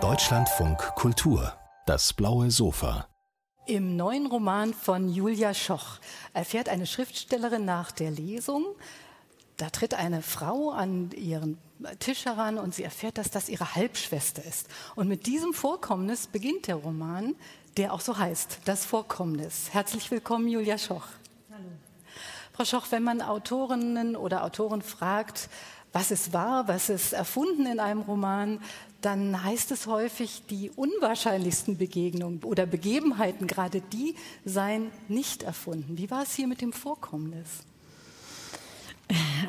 Deutschlandfunk Kultur, das blaue Sofa. Im neuen Roman von Julia Schoch erfährt eine Schriftstellerin nach der Lesung, da tritt eine Frau an ihren Tisch heran und sie erfährt, dass das ihre Halbschwester ist. Und mit diesem Vorkommnis beginnt der Roman, der auch so heißt, das Vorkommnis. Herzlich willkommen, Julia Schoch. Hallo. Frau Schoch, wenn man Autorinnen oder Autoren fragt, was ist wahr, was ist erfunden in einem Roman, dann heißt es häufig, die unwahrscheinlichsten Begegnungen oder Begebenheiten, gerade die seien nicht erfunden. Wie war es hier mit dem Vorkommnis?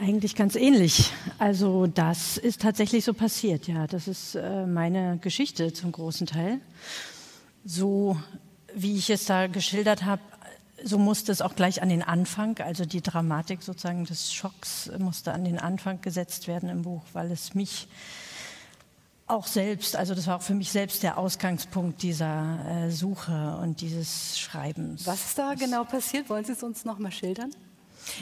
Eigentlich ganz ähnlich. Also das ist tatsächlich so passiert, ja. Das ist äh, meine Geschichte zum großen Teil. So wie ich es da geschildert habe, so musste es auch gleich an den Anfang, also die Dramatik sozusagen des Schocks musste an den Anfang gesetzt werden im Buch, weil es mich auch selbst, also das war auch für mich selbst der Ausgangspunkt dieser äh, Suche und dieses Schreibens. Was ist da genau passiert? Wollen Sie es uns noch mal schildern?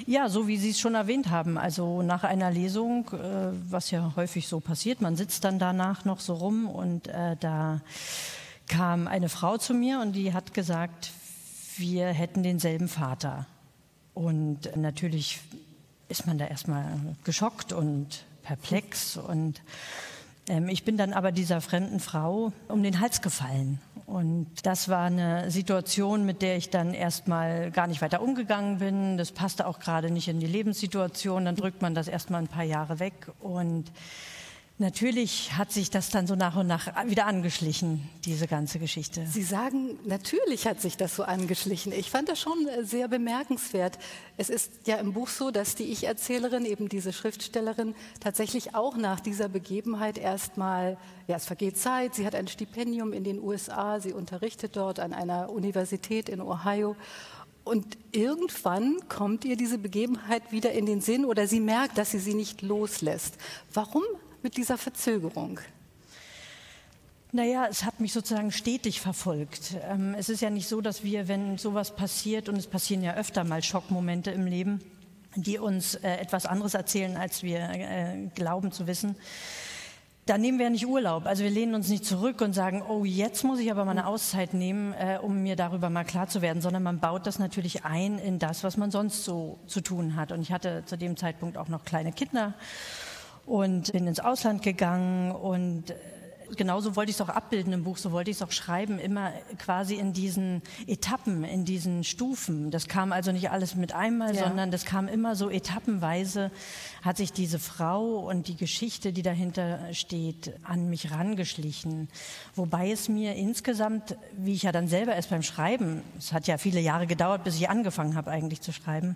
Ja, so wie Sie es schon erwähnt haben. Also nach einer Lesung, äh, was ja häufig so passiert, man sitzt dann danach noch so rum und äh, da kam eine Frau zu mir und die hat gesagt, wir hätten denselben Vater. Und natürlich ist man da erstmal geschockt und perplex und ähm, ich bin dann aber dieser fremden Frau um den Hals gefallen. Und das war eine Situation, mit der ich dann erstmal gar nicht weiter umgegangen bin. Das passte auch gerade nicht in die Lebenssituation. Dann drückt man das erstmal ein paar Jahre weg. Und Natürlich hat sich das dann so nach und nach wieder angeschlichen, diese ganze Geschichte. Sie sagen, natürlich hat sich das so angeschlichen. Ich fand das schon äh, sehr bemerkenswert. Es ist ja im Buch so, dass die Ich-Erzählerin, eben diese Schriftstellerin, tatsächlich auch nach dieser Begebenheit erstmal, ja, es vergeht Zeit, sie hat ein Stipendium in den USA, sie unterrichtet dort an einer Universität in Ohio. Und irgendwann kommt ihr diese Begebenheit wieder in den Sinn oder sie merkt, dass sie sie nicht loslässt. Warum mit dieser Verzögerung? Naja, es hat mich sozusagen stetig verfolgt. Ähm, es ist ja nicht so, dass wir, wenn sowas passiert, und es passieren ja öfter mal Schockmomente im Leben, die uns äh, etwas anderes erzählen, als wir äh, glauben zu wissen, da nehmen wir ja nicht Urlaub. Also wir lehnen uns nicht zurück und sagen, oh, jetzt muss ich aber mal eine Auszeit nehmen, äh, um mir darüber mal klar zu werden, sondern man baut das natürlich ein in das, was man sonst so zu tun hat. Und ich hatte zu dem Zeitpunkt auch noch kleine Kinder und bin ins Ausland gegangen und äh, genauso wollte ich es auch abbilden im Buch, so wollte ich es auch schreiben, immer quasi in diesen Etappen, in diesen Stufen. Das kam also nicht alles mit einmal, ja. sondern das kam immer so etappenweise, hat sich diese Frau und die Geschichte, die dahinter steht, an mich rangeschlichen. Wobei es mir insgesamt, wie ich ja dann selber erst beim Schreiben, es hat ja viele Jahre gedauert, bis ich angefangen habe eigentlich zu schreiben,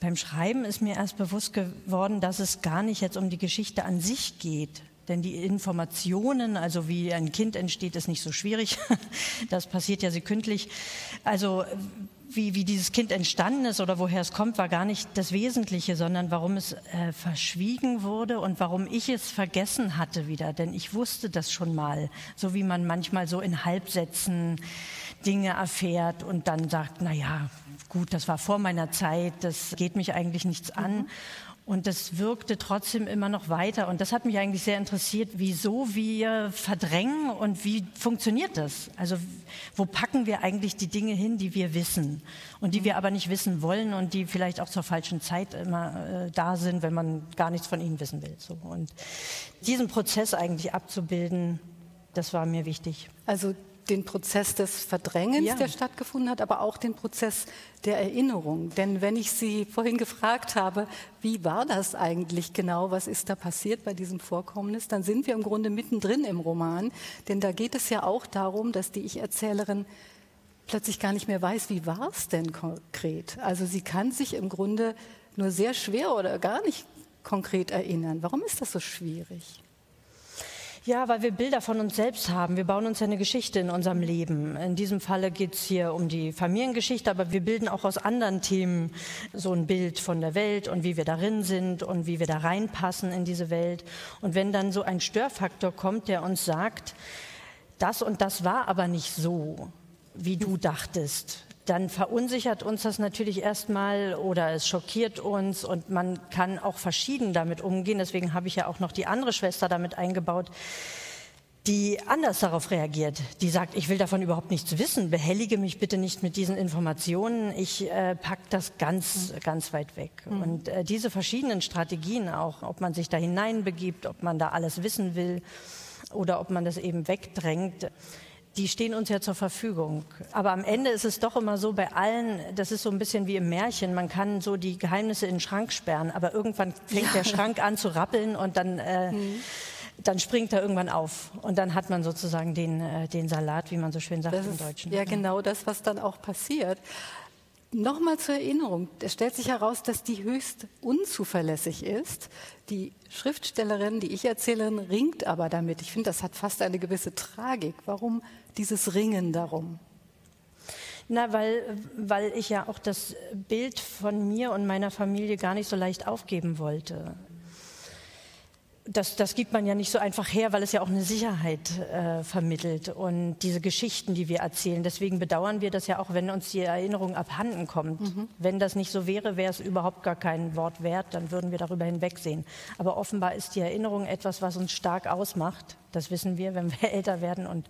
beim Schreiben ist mir erst bewusst geworden, dass es gar nicht jetzt um die Geschichte an sich geht. Denn die Informationen, also wie ein Kind entsteht, ist nicht so schwierig. Das passiert ja sekündlich. Also wie, wie dieses Kind entstanden ist oder woher es kommt, war gar nicht das Wesentliche, sondern warum es äh, verschwiegen wurde und warum ich es vergessen hatte wieder. Denn ich wusste das schon mal, so wie man manchmal so in Halbsätzen Dinge erfährt und dann sagt, na ja, gut, das war vor meiner Zeit, das geht mich eigentlich nichts an. Mhm. Und das wirkte trotzdem immer noch weiter. Und das hat mich eigentlich sehr interessiert, wieso wir verdrängen und wie funktioniert das? Also wo packen wir eigentlich die Dinge hin, die wir wissen und die wir aber nicht wissen wollen und die vielleicht auch zur falschen Zeit immer äh, da sind, wenn man gar nichts von ihnen wissen will. So. Und diesen Prozess eigentlich abzubilden, das war mir wichtig. Also den Prozess des Verdrängens, ja. der stattgefunden hat, aber auch den Prozess der Erinnerung. Denn wenn ich Sie vorhin gefragt habe, wie war das eigentlich genau, was ist da passiert bei diesem Vorkommnis, dann sind wir im Grunde mittendrin im Roman. Denn da geht es ja auch darum, dass die Ich-Erzählerin plötzlich gar nicht mehr weiß, wie war es denn konkret. Also sie kann sich im Grunde nur sehr schwer oder gar nicht konkret erinnern. Warum ist das so schwierig? Ja, weil wir Bilder von uns selbst haben. Wir bauen uns ja eine Geschichte in unserem Leben. In diesem Falle geht es hier um die Familiengeschichte, aber wir bilden auch aus anderen Themen so ein Bild von der Welt und wie wir darin sind und wie wir da reinpassen in diese Welt. Und wenn dann so ein Störfaktor kommt, der uns sagt, das und das war aber nicht so, wie du dachtest, dann verunsichert uns das natürlich erstmal oder es schockiert uns und man kann auch verschieden damit umgehen. Deswegen habe ich ja auch noch die andere Schwester damit eingebaut, die anders darauf reagiert. Die sagt, ich will davon überhaupt nichts wissen, behellige mich bitte nicht mit diesen Informationen, ich äh, pack das ganz, ganz weit weg. Mhm. Und äh, diese verschiedenen Strategien auch, ob man sich da hineinbegibt, ob man da alles wissen will oder ob man das eben wegdrängt, die stehen uns ja zur Verfügung. Aber am Ende ist es doch immer so bei allen, das ist so ein bisschen wie im Märchen, man kann so die Geheimnisse in den Schrank sperren, aber irgendwann fängt ja. der Schrank an zu rappeln und dann, äh, mhm. dann springt er irgendwann auf. Und dann hat man sozusagen den, äh, den Salat, wie man so schön sagt das im Deutschen. ja, genau das, was dann auch passiert. Nochmal zur Erinnerung, es stellt sich heraus, dass die höchst unzuverlässig ist. Die Schriftstellerin, die Ich-Erzählerin, ringt aber damit. Ich finde, das hat fast eine gewisse Tragik. Warum dieses Ringen darum? Na, weil, weil ich ja auch das Bild von mir und meiner Familie gar nicht so leicht aufgeben wollte das, das gibt man ja nicht so einfach her, weil es ja auch eine Sicherheit äh, vermittelt und diese Geschichten, die wir erzählen. Deswegen bedauern wir das ja auch, wenn uns die Erinnerung abhanden kommt. Mhm. Wenn das nicht so wäre, wäre es überhaupt gar kein Wort wert, dann würden wir darüber hinwegsehen. Aber offenbar ist die Erinnerung etwas, was uns stark ausmacht. Das wissen wir, wenn wir älter werden und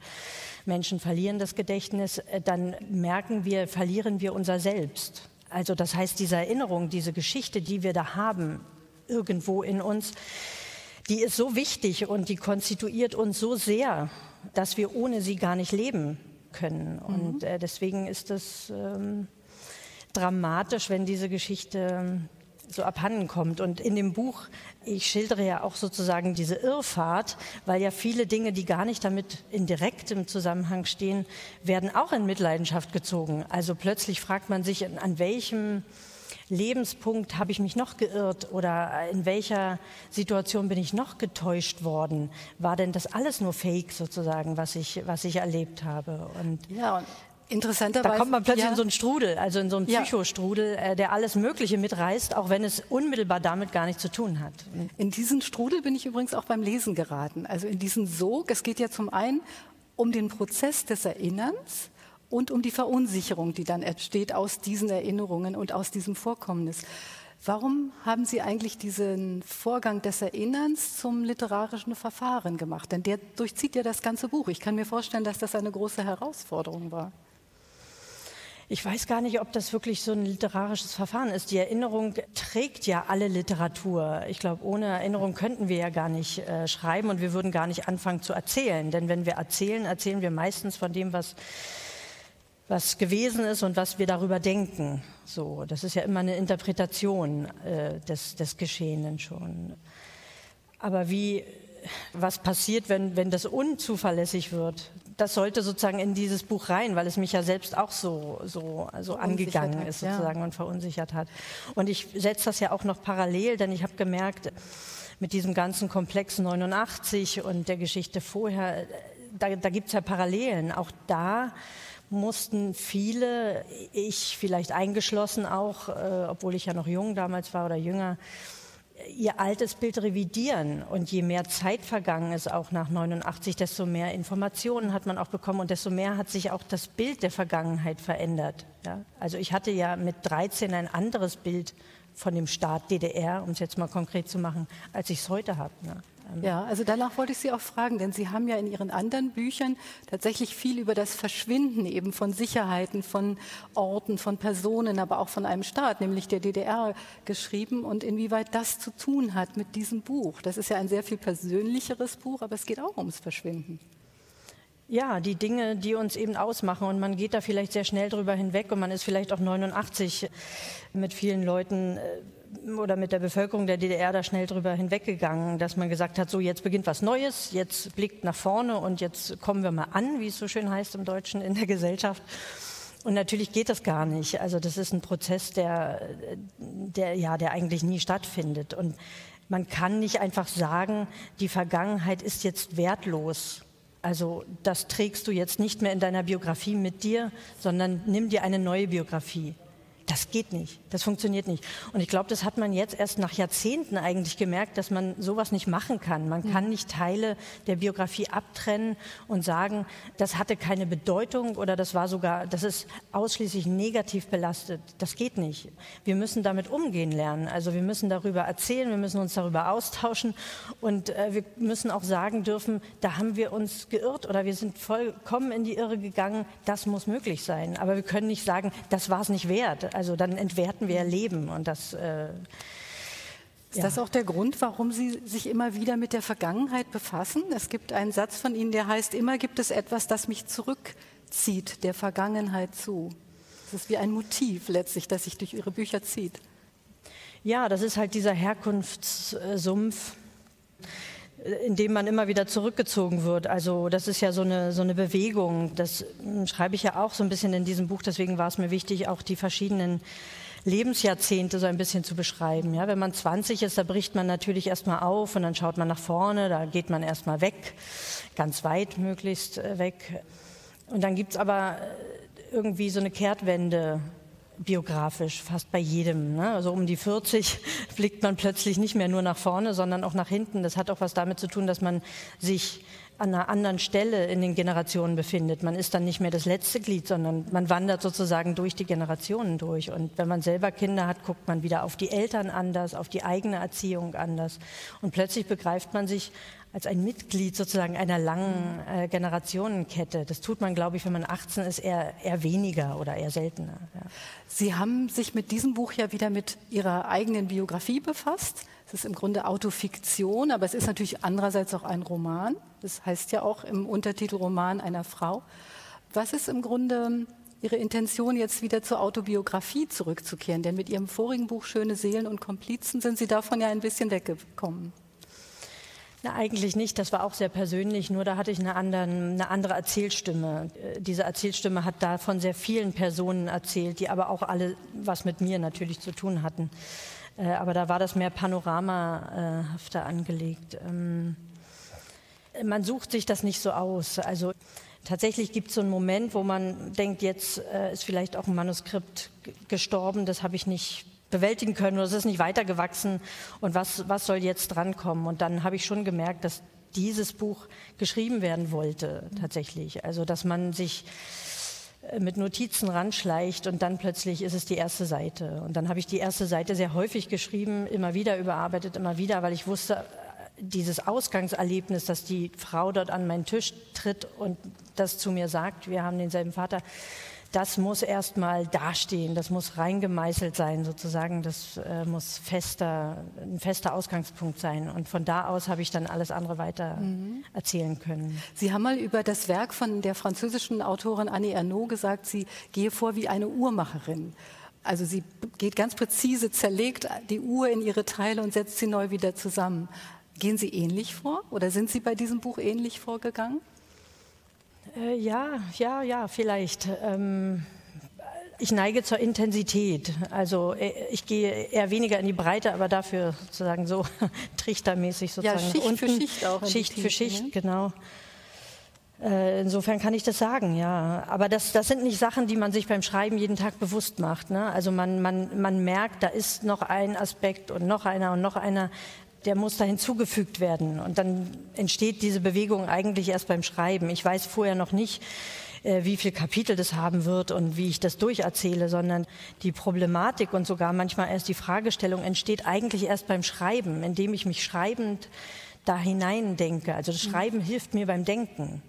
Menschen verlieren das Gedächtnis, äh, dann merken wir, verlieren wir unser Selbst. Also das heißt, diese Erinnerung, diese Geschichte, die wir da haben, irgendwo in uns, die ist so wichtig und die konstituiert uns so sehr, dass wir ohne sie gar nicht leben können. Mhm. Und äh, deswegen ist es ähm, dramatisch, wenn diese Geschichte ähm, so abhanden kommt. Und in dem Buch, ich schildere ja auch sozusagen diese Irrfahrt, weil ja viele Dinge, die gar nicht damit in direktem Zusammenhang stehen, werden auch in Mitleidenschaft gezogen. Also plötzlich fragt man sich, an welchem Lebenspunkt habe ich mich noch geirrt oder in welcher Situation bin ich noch getäuscht worden? War denn das alles nur Fake sozusagen, was ich, was ich erlebt habe? Und ja, und Interessanterweise. Da kommt man plötzlich ja. in so einen Strudel, also in so einen Psychostrudel, äh, der alles Mögliche mitreißt, auch wenn es unmittelbar damit gar nichts zu tun hat. In diesen Strudel bin ich übrigens auch beim Lesen geraten. Also in diesen Sog. Es geht ja zum einen um den Prozess des Erinnerns und um die Verunsicherung, die dann entsteht aus diesen Erinnerungen und aus diesem Vorkommnis. Warum haben Sie eigentlich diesen Vorgang des Erinnerns zum literarischen Verfahren gemacht? Denn der durchzieht ja das ganze Buch. Ich kann mir vorstellen, dass das eine große Herausforderung war. Ich weiß gar nicht, ob das wirklich so ein literarisches Verfahren ist. Die Erinnerung trägt ja alle Literatur. Ich glaube, ohne Erinnerung könnten wir ja gar nicht äh, schreiben und wir würden gar nicht anfangen zu erzählen. Denn wenn wir erzählen, erzählen wir meistens von dem, was was gewesen ist und was wir darüber denken. So, das ist ja immer eine Interpretation äh, des, des Geschehenen schon. Aber wie, was passiert, wenn, wenn das unzuverlässig wird? Das sollte sozusagen in dieses Buch rein, weil es mich ja selbst auch so, so, so angegangen ist sozusagen ja. und verunsichert hat. Und ich setze das ja auch noch parallel, denn ich habe gemerkt, mit diesem ganzen Komplex 89 und der Geschichte vorher, da, da gibt es ja Parallelen. Auch da mussten viele, ich vielleicht eingeschlossen auch, äh, obwohl ich ja noch jung damals war oder jünger, ihr altes Bild revidieren. Und je mehr Zeit vergangen ist, auch nach 89, desto mehr Informationen hat man auch bekommen und desto mehr hat sich auch das Bild der Vergangenheit verändert. Ja? Also ich hatte ja mit 13 ein anderes Bild von dem Staat DDR, um es jetzt mal konkret zu machen, als ich es heute habe. Ne? Ja, also danach wollte ich Sie auch fragen, denn Sie haben ja in Ihren anderen Büchern tatsächlich viel über das Verschwinden eben von Sicherheiten, von Orten, von Personen, aber auch von einem Staat, nämlich der DDR, geschrieben und inwieweit das zu tun hat mit diesem Buch. Das ist ja ein sehr viel persönlicheres Buch, aber es geht auch ums Verschwinden. Ja, die Dinge, die uns eben ausmachen und man geht da vielleicht sehr schnell drüber hinweg und man ist vielleicht auch 89 mit vielen Leuten äh, oder mit der Bevölkerung der DDR da schnell drüber hinweggegangen, dass man gesagt hat, so jetzt beginnt was Neues, jetzt blickt nach vorne und jetzt kommen wir mal an, wie es so schön heißt im Deutschen, in der Gesellschaft. Und natürlich geht das gar nicht. Also das ist ein Prozess, der, der, ja, der eigentlich nie stattfindet. Und man kann nicht einfach sagen, die Vergangenheit ist jetzt wertlos. Also das trägst du jetzt nicht mehr in deiner Biografie mit dir, sondern nimm dir eine neue Biografie das geht nicht, das funktioniert nicht. Und ich glaube, das hat man jetzt erst nach Jahrzehnten eigentlich gemerkt, dass man sowas nicht machen kann. Man kann nicht Teile der Biografie abtrennen und sagen, das hatte keine Bedeutung oder das war sogar, das ist ausschließlich negativ belastet. Das geht nicht. Wir müssen damit umgehen lernen. Also wir müssen darüber erzählen, wir müssen uns darüber austauschen und äh, wir müssen auch sagen dürfen, da haben wir uns geirrt oder wir sind vollkommen in die Irre gegangen. Das muss möglich sein. Aber wir können nicht sagen, das war es nicht wert. Also dann entwerten wir Leben und das. Äh, ist ja. das auch der Grund, warum Sie sich immer wieder mit der Vergangenheit befassen? Es gibt einen Satz von Ihnen, der heißt, immer gibt es etwas, das mich zurückzieht, der Vergangenheit zu. Das ist wie ein Motiv letztlich, das sich durch Ihre Bücher zieht. Ja, das ist halt dieser Herkunftssumpf, in dem man immer wieder zurückgezogen wird. Also das ist ja so eine, so eine Bewegung. Das schreibe ich ja auch so ein bisschen in diesem Buch. Deswegen war es mir wichtig, auch die verschiedenen Lebensjahrzehnte so ein bisschen zu beschreiben. Ja, wenn man 20 ist, da bricht man natürlich erstmal auf und dann schaut man nach vorne, da geht man erstmal weg, ganz weit möglichst äh, weg. Und dann gibt es aber äh, irgendwie so eine Kehrtwende biografisch, fast bei jedem. Ne? Also um die 40 blickt man plötzlich nicht mehr nur nach vorne, sondern auch nach hinten. Das hat auch was damit zu tun, dass man sich an einer anderen Stelle in den Generationen befindet. Man ist dann nicht mehr das letzte Glied, sondern man wandert sozusagen durch die Generationen durch. Und wenn man selber Kinder hat, guckt man wieder auf die Eltern anders, auf die eigene Erziehung anders. Und plötzlich begreift man sich als ein Mitglied sozusagen einer langen äh, Generationenkette. Das tut man, glaube ich, wenn man 18 ist, eher, eher weniger oder eher seltener. Ja. Sie haben sich mit diesem Buch ja wieder mit Ihrer eigenen Biografie befasst. Es ist im Grunde Autofiktion, aber es ist natürlich andererseits auch ein Roman. Das heißt ja auch im Untertitel Roman einer Frau. Was ist im Grunde Ihre Intention, jetzt wieder zur Autobiografie zurückzukehren? Denn mit Ihrem vorigen Buch Schöne Seelen und Komplizen sind Sie davon ja ein bisschen weggekommen. Na, eigentlich nicht. Das war auch sehr persönlich. Nur da hatte ich eine, anderen, eine andere Erzählstimme. Äh, diese Erzählstimme hat da von sehr vielen Personen erzählt, die aber auch alle was mit mir natürlich zu tun hatten. Äh, aber da war das mehr panoramahafter angelegt. Ähm, man sucht sich das nicht so aus. Also tatsächlich gibt es so einen Moment, wo man denkt, jetzt äh, ist vielleicht auch ein Manuskript gestorben, das habe ich nicht bewältigen können oder es ist nicht weitergewachsen und was, was soll jetzt drankommen? Und dann habe ich schon gemerkt, dass dieses Buch geschrieben werden wollte, tatsächlich. Also, dass man sich äh, mit Notizen ranschleicht und dann plötzlich ist es die erste Seite. Und dann habe ich die erste Seite sehr häufig geschrieben, immer wieder überarbeitet, immer wieder, weil ich wusste, äh, dieses Ausgangserlebnis, dass die Frau dort an meinen Tisch tritt und das zu mir sagt, wir haben denselben Vater, das muss erstmal dastehen, das muss reingemeißelt sein sozusagen, das äh, muss fester, ein fester Ausgangspunkt sein. Und von da aus habe ich dann alles andere weiter mhm. erzählen können. Sie haben mal über das Werk von der französischen Autorin Annie Ernaux gesagt, sie gehe vor wie eine Uhrmacherin. Also sie geht ganz präzise, zerlegt die Uhr in ihre Teile und setzt sie neu wieder zusammen. Gehen Sie ähnlich vor oder sind Sie bei diesem Buch ähnlich vorgegangen? Äh, ja, ja, ja, vielleicht. Ähm, ich neige zur Intensität. Also äh, ich gehe eher weniger in die Breite, aber dafür sozusagen so trichtermäßig sozusagen. Ja, Schicht unten. für Schicht auch. Schicht für Schicht, ne? genau. Äh, insofern kann ich das sagen, ja. Aber das, das sind nicht Sachen, die man sich beim Schreiben jeden Tag bewusst macht. Ne? Also man, man, man merkt, da ist noch ein Aspekt und noch einer und noch einer, der muss da hinzugefügt werden. Und dann entsteht diese Bewegung eigentlich erst beim Schreiben. Ich weiß vorher noch nicht, äh, wie viel Kapitel das haben wird und wie ich das durcherzähle, sondern die Problematik und sogar manchmal erst die Fragestellung entsteht eigentlich erst beim Schreiben, indem ich mich schreibend da hinein denke. Also das Schreiben mhm. hilft mir beim Denken.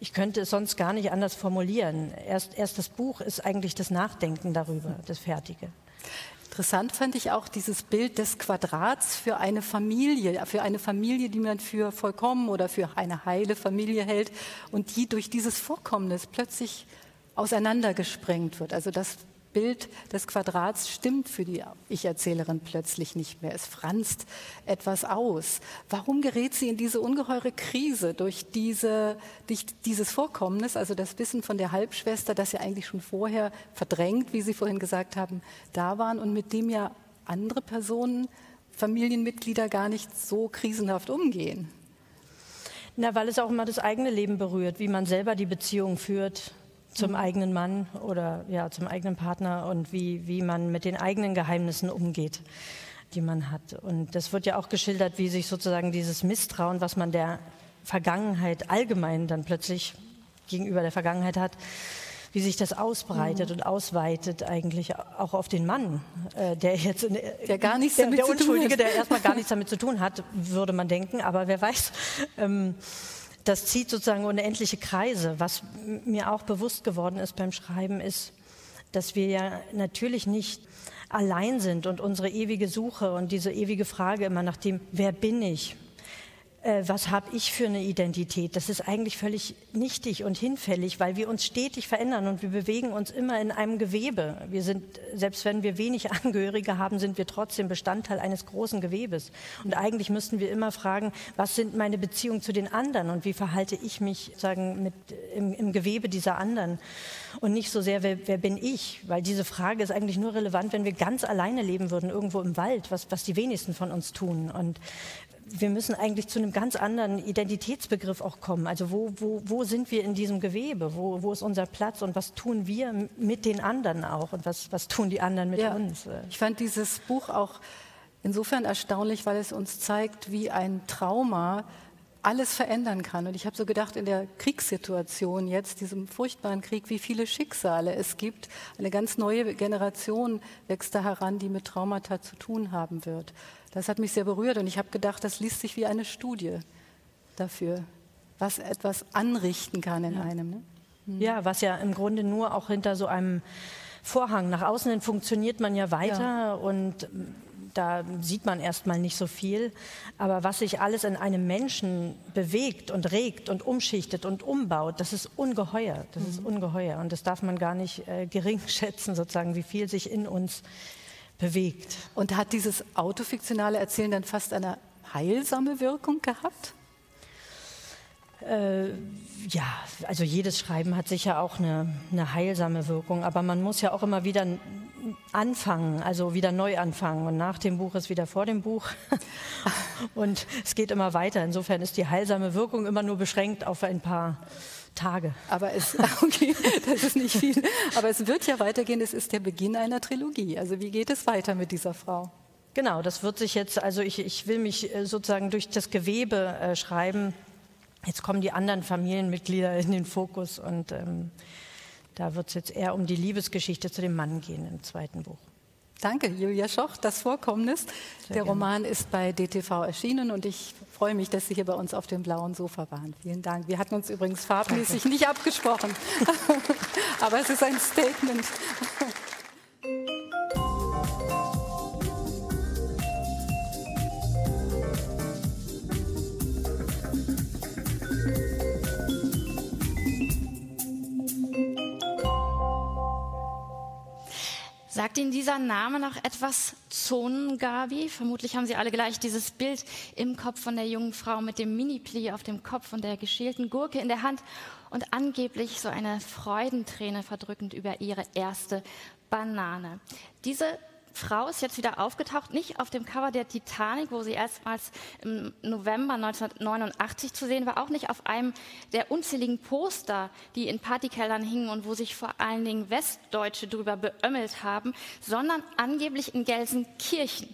Ich könnte es sonst gar nicht anders formulieren. Erst, erst das Buch ist eigentlich das Nachdenken darüber, das Fertige. Interessant fand ich auch dieses Bild des Quadrats für eine Familie, für eine Familie, die man für vollkommen oder für eine heile Familie hält und die durch dieses Vorkommnis plötzlich auseinandergesprengt wird. Also das Bild des Quadrats stimmt für die Ich-Erzählerin plötzlich nicht mehr. Es franzt etwas aus. Warum gerät sie in diese ungeheure Krise durch, diese, durch dieses Vorkommnis, also das Wissen von der Halbschwester, das ja eigentlich schon vorher verdrängt, wie Sie vorhin gesagt haben, da waren und mit dem ja andere Personen, Familienmitglieder gar nicht so krisenhaft umgehen? Na, weil es auch immer das eigene Leben berührt, wie man selber die Beziehung führt zum mhm. eigenen Mann oder ja, zum eigenen Partner und wie, wie man mit den eigenen Geheimnissen umgeht, die man hat. Und das wird ja auch geschildert, wie sich sozusagen dieses Misstrauen, was man der Vergangenheit allgemein dann plötzlich gegenüber der Vergangenheit hat, wie sich das ausbreitet mhm. und ausweitet eigentlich auch auf den Mann, äh, der jetzt in, der gar nichts der, damit der Unschuldige, der erstmal gar nichts damit zu tun hat, würde man denken, aber wer weiß. Ähm, das zieht sozusagen unendliche Kreise. Was mir auch bewusst geworden ist beim Schreiben, ist, dass wir ja natürlich nicht allein sind und unsere ewige Suche und diese ewige Frage immer nach dem, wer bin ich? Äh, was habe ich für eine Identität? Das ist eigentlich völlig nichtig und hinfällig, weil wir uns stetig verändern und wir bewegen uns immer in einem Gewebe. Wir sind, selbst wenn wir wenig Angehörige haben, sind wir trotzdem Bestandteil eines großen Gewebes. Und eigentlich müssten wir immer fragen, was sind meine Beziehungen zu den anderen und wie verhalte ich mich sagen, mit, im, im Gewebe dieser anderen? Und nicht so sehr, wer, wer, bin ich? Weil diese Frage ist eigentlich nur relevant, wenn wir ganz alleine leben würden, irgendwo im Wald, was, was die wenigsten von uns tun. Und wir müssen eigentlich zu einem ganz anderen Identitätsbegriff auch kommen. Also wo, wo, wo sind wir in diesem Gewebe? Wo, wo ist unser Platz und was tun wir mit den anderen auch und was, was tun die anderen mit ja. uns? Ich fand dieses Buch auch insofern erstaunlich, weil es uns zeigt, wie ein Trauma alles verändern kann. Und ich habe so gedacht, in der Kriegssituation jetzt, diesem furchtbaren Krieg, wie viele Schicksale es gibt. Eine ganz neue Generation wächst da heran, die mit Traumata zu tun haben wird. Das hat mich sehr berührt und ich habe gedacht, das liest sich wie eine Studie dafür, was etwas anrichten kann in ja. einem. Ne? Mhm. Ja, was ja im Grunde nur auch hinter so einem Vorhang. Nach außen hin funktioniert man ja weiter ja. und da sieht man erstmal nicht so viel. Aber was sich alles in einem Menschen bewegt und regt und umschichtet und umbaut, das ist ungeheuer. Das mhm. ist ungeheuer. Und das darf man gar nicht äh, gering schätzen, sozusagen, wie viel sich in uns bewegt. Und hat dieses autofiktionale Erzählen dann fast eine heilsame Wirkung gehabt? Äh, ja, also jedes Schreiben hat sicher auch eine, eine, heilsame Wirkung, aber man muss ja auch immer wieder anfangen, also wieder neu anfangen. Und nach dem Buch ist wieder vor dem Buch. Und es geht immer weiter. Insofern ist die heilsame Wirkung immer nur beschränkt auf ein paar Tage. Aber es, okay, das ist nicht viel. Aber es wird ja weitergehen. Es ist der Beginn einer Trilogie. Also wie geht es weiter mit dieser Frau? Genau, das wird sich jetzt, also ich, ich will mich äh, sozusagen durch das Gewebe äh, schreiben. Jetzt kommen die anderen Familienmitglieder in den Fokus und ähm, da wird es jetzt eher um die Liebesgeschichte zu dem Mann gehen im zweiten Buch. Danke, Julia Schoch, das Vorkommnis. Sehr Der gerne. Roman ist bei DTV erschienen und ich freue mich, dass Sie hier bei uns auf dem blauen Sofa waren. Vielen Dank. Wir hatten uns übrigens farbmäßig Danke. nicht abgesprochen, aber es ist ein Statement. Sagt Ihnen dieser Name noch etwas Zonengabi? Vermutlich haben Sie alle gleich dieses Bild im Kopf von der jungen Frau mit dem Mini-Pli auf dem Kopf und der geschälten Gurke in der Hand und angeblich so eine Freudenträne verdrückend über ihre erste Banane. Diese Frau ist jetzt wieder aufgetaucht, nicht auf dem Cover der Titanic, wo sie erstmals im November 1989 zu sehen war, auch nicht auf einem der unzähligen Poster, die in Partykellern hingen und wo sich vor allen Dingen Westdeutsche drüber beömmelt haben, sondern angeblich in Gelsenkirchen.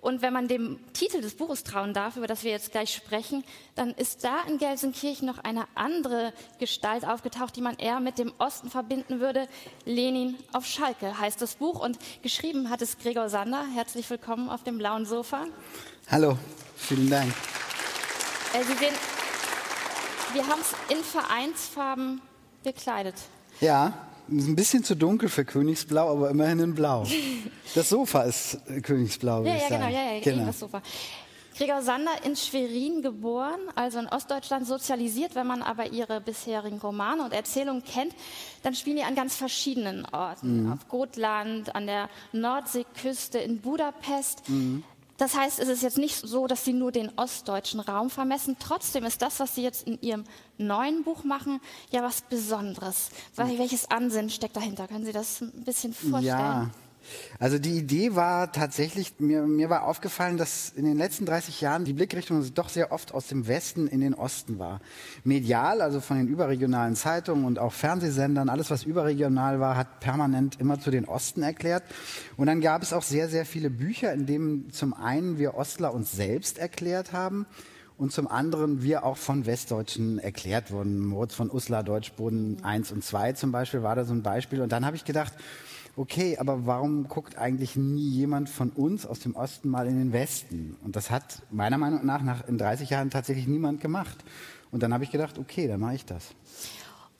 Und wenn man dem Titel des Buches trauen darf, über das wir jetzt gleich sprechen, dann ist da in Gelsenkirchen noch eine andere Gestalt aufgetaucht, die man eher mit dem Osten verbinden würde. Lenin auf Schalke heißt das Buch und geschrieben hat es Gregor Sander. Herzlich willkommen auf dem blauen Sofa. Hallo, vielen Dank. Äh, Sie sehen, wir haben es in Vereinsfarben gekleidet. Ja, ein bisschen zu dunkel für Königsblau, aber immerhin in Blau. Das Sofa ist Königsblau. Ja, ja, genau, ja, ja, genau. das Sofa. Gregor Sander in Schwerin geboren, also in Ostdeutschland sozialisiert. Wenn man aber ihre bisherigen Romane und Erzählungen kennt, dann spielen die an ganz verschiedenen Orten. Mhm. Auf Gotland, an der Nordseeküste, in Budapest. Mhm. Das heißt, es ist jetzt nicht so, dass Sie nur den ostdeutschen Raum vermessen. Trotzdem ist das, was Sie jetzt in Ihrem neuen Buch machen, ja was Besonderes. Welches Ansinnen steckt dahinter? Können Sie das ein bisschen vorstellen? Ja, Also die Idee war tatsächlich, mir, mir war aufgefallen, dass in den letzten 30 Jahren die Blickrichtung doch sehr oft aus dem Westen in den Osten war. Medial, also von den überregionalen Zeitungen und auch Fernsehsendern, alles was überregional war, hat permanent immer zu den Osten erklärt. Und dann gab es auch sehr, sehr viele Bücher, in denen zum einen wir Ostler uns selbst erklärt haben und zum anderen wir auch von Westdeutschen erklärt wurden. Moritz von Uslar, Deutschboden 1 und 2 zum Beispiel war da so ein Beispiel. Und dann habe ich gedacht, okay, aber warum guckt eigentlich nie jemand von uns aus dem Osten mal in den Westen? Und das hat meiner Meinung nach, nach in 30 Jahren tatsächlich niemand gemacht. Und dann habe ich gedacht, okay, dann mache ich das.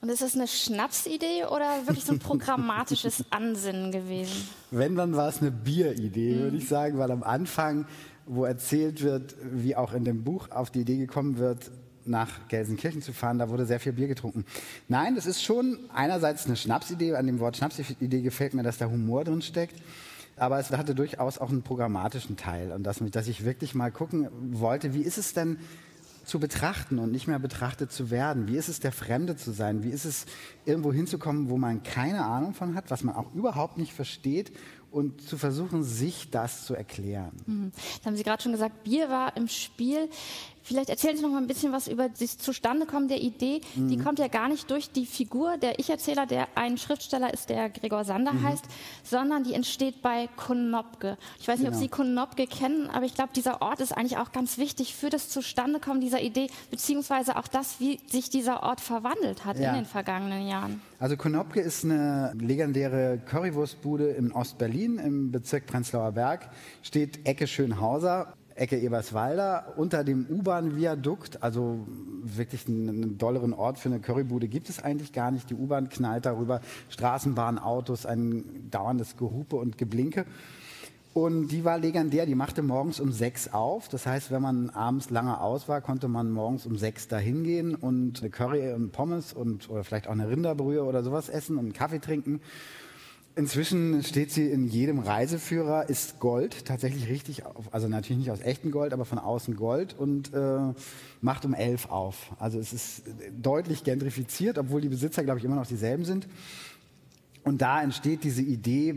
Und ist das eine Schnapsidee oder wirklich so ein programmatisches Ansinnen gewesen? Wenn, dann war es eine Bieridee, mhm. würde ich sagen, weil am Anfang, wo erzählt wird, wie auch in dem Buch auf die Idee gekommen wird, nach Gelsenkirchen zu fahren, da wurde sehr viel Bier getrunken. Nein, das ist schon einerseits eine Schnapsidee, an dem Wort Schnapsidee gefällt mir, dass da Humor drin steckt. Aber es hatte durchaus auch einen programmatischen Teil und dass, dass ich wirklich mal gucken wollte, wie ist es denn zu betrachten und nicht mehr betrachtet zu werden? Wie ist es, der Fremde zu sein? Wie ist es, irgendwo hinzukommen, wo man keine Ahnung von hat, was man auch überhaupt nicht versteht und zu versuchen, sich das zu erklären? Mhm. Da haben Sie gerade schon gesagt, Bier war im Spiel. Vielleicht erzählen Sie noch mal ein bisschen was über das Zustandekommen der Idee. Mhm. Die kommt ja gar nicht durch die Figur der Ich-Erzähler, der ein Schriftsteller ist, der Gregor Sander mhm. heißt, sondern die entsteht bei Konopke. Ich weiß nicht, genau. ob Sie Konopke kennen, aber ich glaube, dieser Ort ist eigentlich auch ganz wichtig für das Zustandekommen dieser Idee, beziehungsweise auch das, wie sich dieser Ort verwandelt hat ja. in den vergangenen Jahren. Also Konopke ist eine legendäre Currywurstbude in Ostberlin im Bezirk Prenzlauer Berg, steht Ecke Schönhauser Ecke Eberswalder unter dem U-Bahn-Viadukt, also wirklich einen, einen dolleren Ort für eine Currybude gibt es eigentlich gar nicht. Die U-Bahn knallt darüber, Straßenbahn, Autos, ein dauerndes Gehupe und Geblinke. Und die war legendär, die machte morgens um sechs auf. Das heißt, wenn man abends lange aus war, konnte man morgens um sechs da hingehen und eine Curry und Pommes und oder vielleicht auch eine Rinderbrühe oder sowas essen und einen Kaffee trinken. Inzwischen steht sie in jedem Reiseführer, ist Gold, tatsächlich richtig, also natürlich nicht aus echtem Gold, aber von außen Gold und äh, macht um elf auf. Also es ist deutlich gentrifiziert, obwohl die Besitzer, glaube ich, immer noch dieselben sind. Und da entsteht diese Idee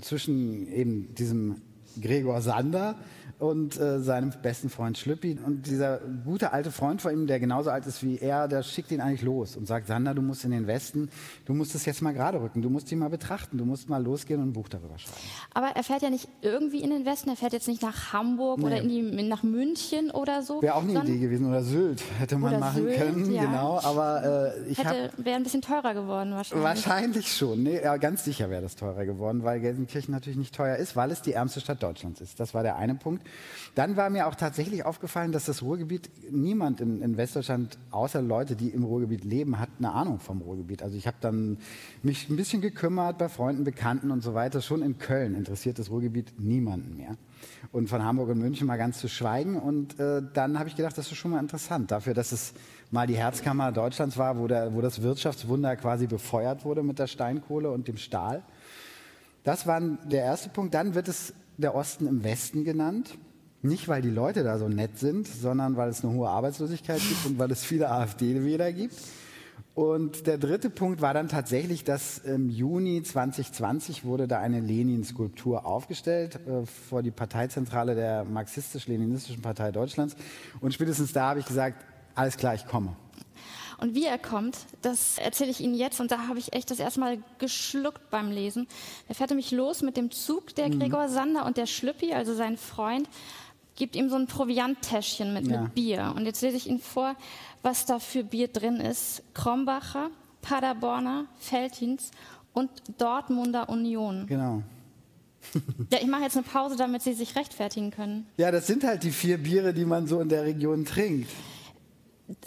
zwischen eben diesem Gregor Sander, und äh, seinem besten Freund Schlüppi. Und dieser gute alte Freund von ihm, der genauso alt ist wie er, der schickt ihn eigentlich los und sagt, Sander, du musst in den Westen, du musst es jetzt mal gerade rücken, du musst ihn mal betrachten, du musst mal losgehen und ein Buch darüber schreiben. Aber er fährt ja nicht irgendwie in den Westen, er fährt jetzt nicht nach Hamburg nee. oder in die, nach München oder so. Wäre auch eine Idee gewesen, oder Sylt hätte man machen Sylt, können, ja. genau. Aber äh, ich Wäre ein bisschen teurer geworden wahrscheinlich. Wahrscheinlich schon, nee, ja, ganz sicher wäre das teurer geworden, weil Gelsenkirchen natürlich nicht teuer ist, weil es die ärmste Stadt Deutschlands ist. Das war der eine Punkt. Dann war mir auch tatsächlich aufgefallen, dass das Ruhrgebiet, niemand in, in Westdeutschland, außer Leute, die im Ruhrgebiet leben, hat eine Ahnung vom Ruhrgebiet. Also ich habe dann mich ein bisschen gekümmert bei Freunden, Bekannten und so weiter. Schon in Köln interessiert das Ruhrgebiet niemanden mehr. Und von Hamburg und München mal ganz zu schweigen. Und äh, dann habe ich gedacht, das ist schon mal interessant, dafür, dass es mal die Herzkammer Deutschlands war, wo, der, wo das Wirtschaftswunder quasi befeuert wurde mit der Steinkohle und dem Stahl. Das war der erste Punkt. Dann wird es der Osten im Westen genannt. Nicht, weil die Leute da so nett sind, sondern weil es eine hohe Arbeitslosigkeit gibt und weil es viele AfD-Wähler gibt. Und der dritte Punkt war dann tatsächlich, dass im Juni 2020 wurde da eine Lenin-Skulptur aufgestellt äh, vor die Parteizentrale der marxistisch-leninistischen Partei Deutschlands. Und spätestens da habe ich gesagt, alles klar, ich komme. Und wie er kommt, das erzähle ich Ihnen jetzt. Und da habe ich echt das erste Mal geschluckt beim Lesen. Er fährte mich los mit dem Zug, der mhm. Gregor Sander und der Schlüppi, also sein Freund, gibt ihm so ein Provianttäschchen mit, ja. mit Bier. Und jetzt lese ich Ihnen vor, was da für Bier drin ist. Krombacher, Paderborner, Veltins und Dortmunder Union. Genau. ja, ich mache jetzt eine Pause, damit Sie sich rechtfertigen können. Ja, das sind halt die vier Biere, die man so in der Region trinkt.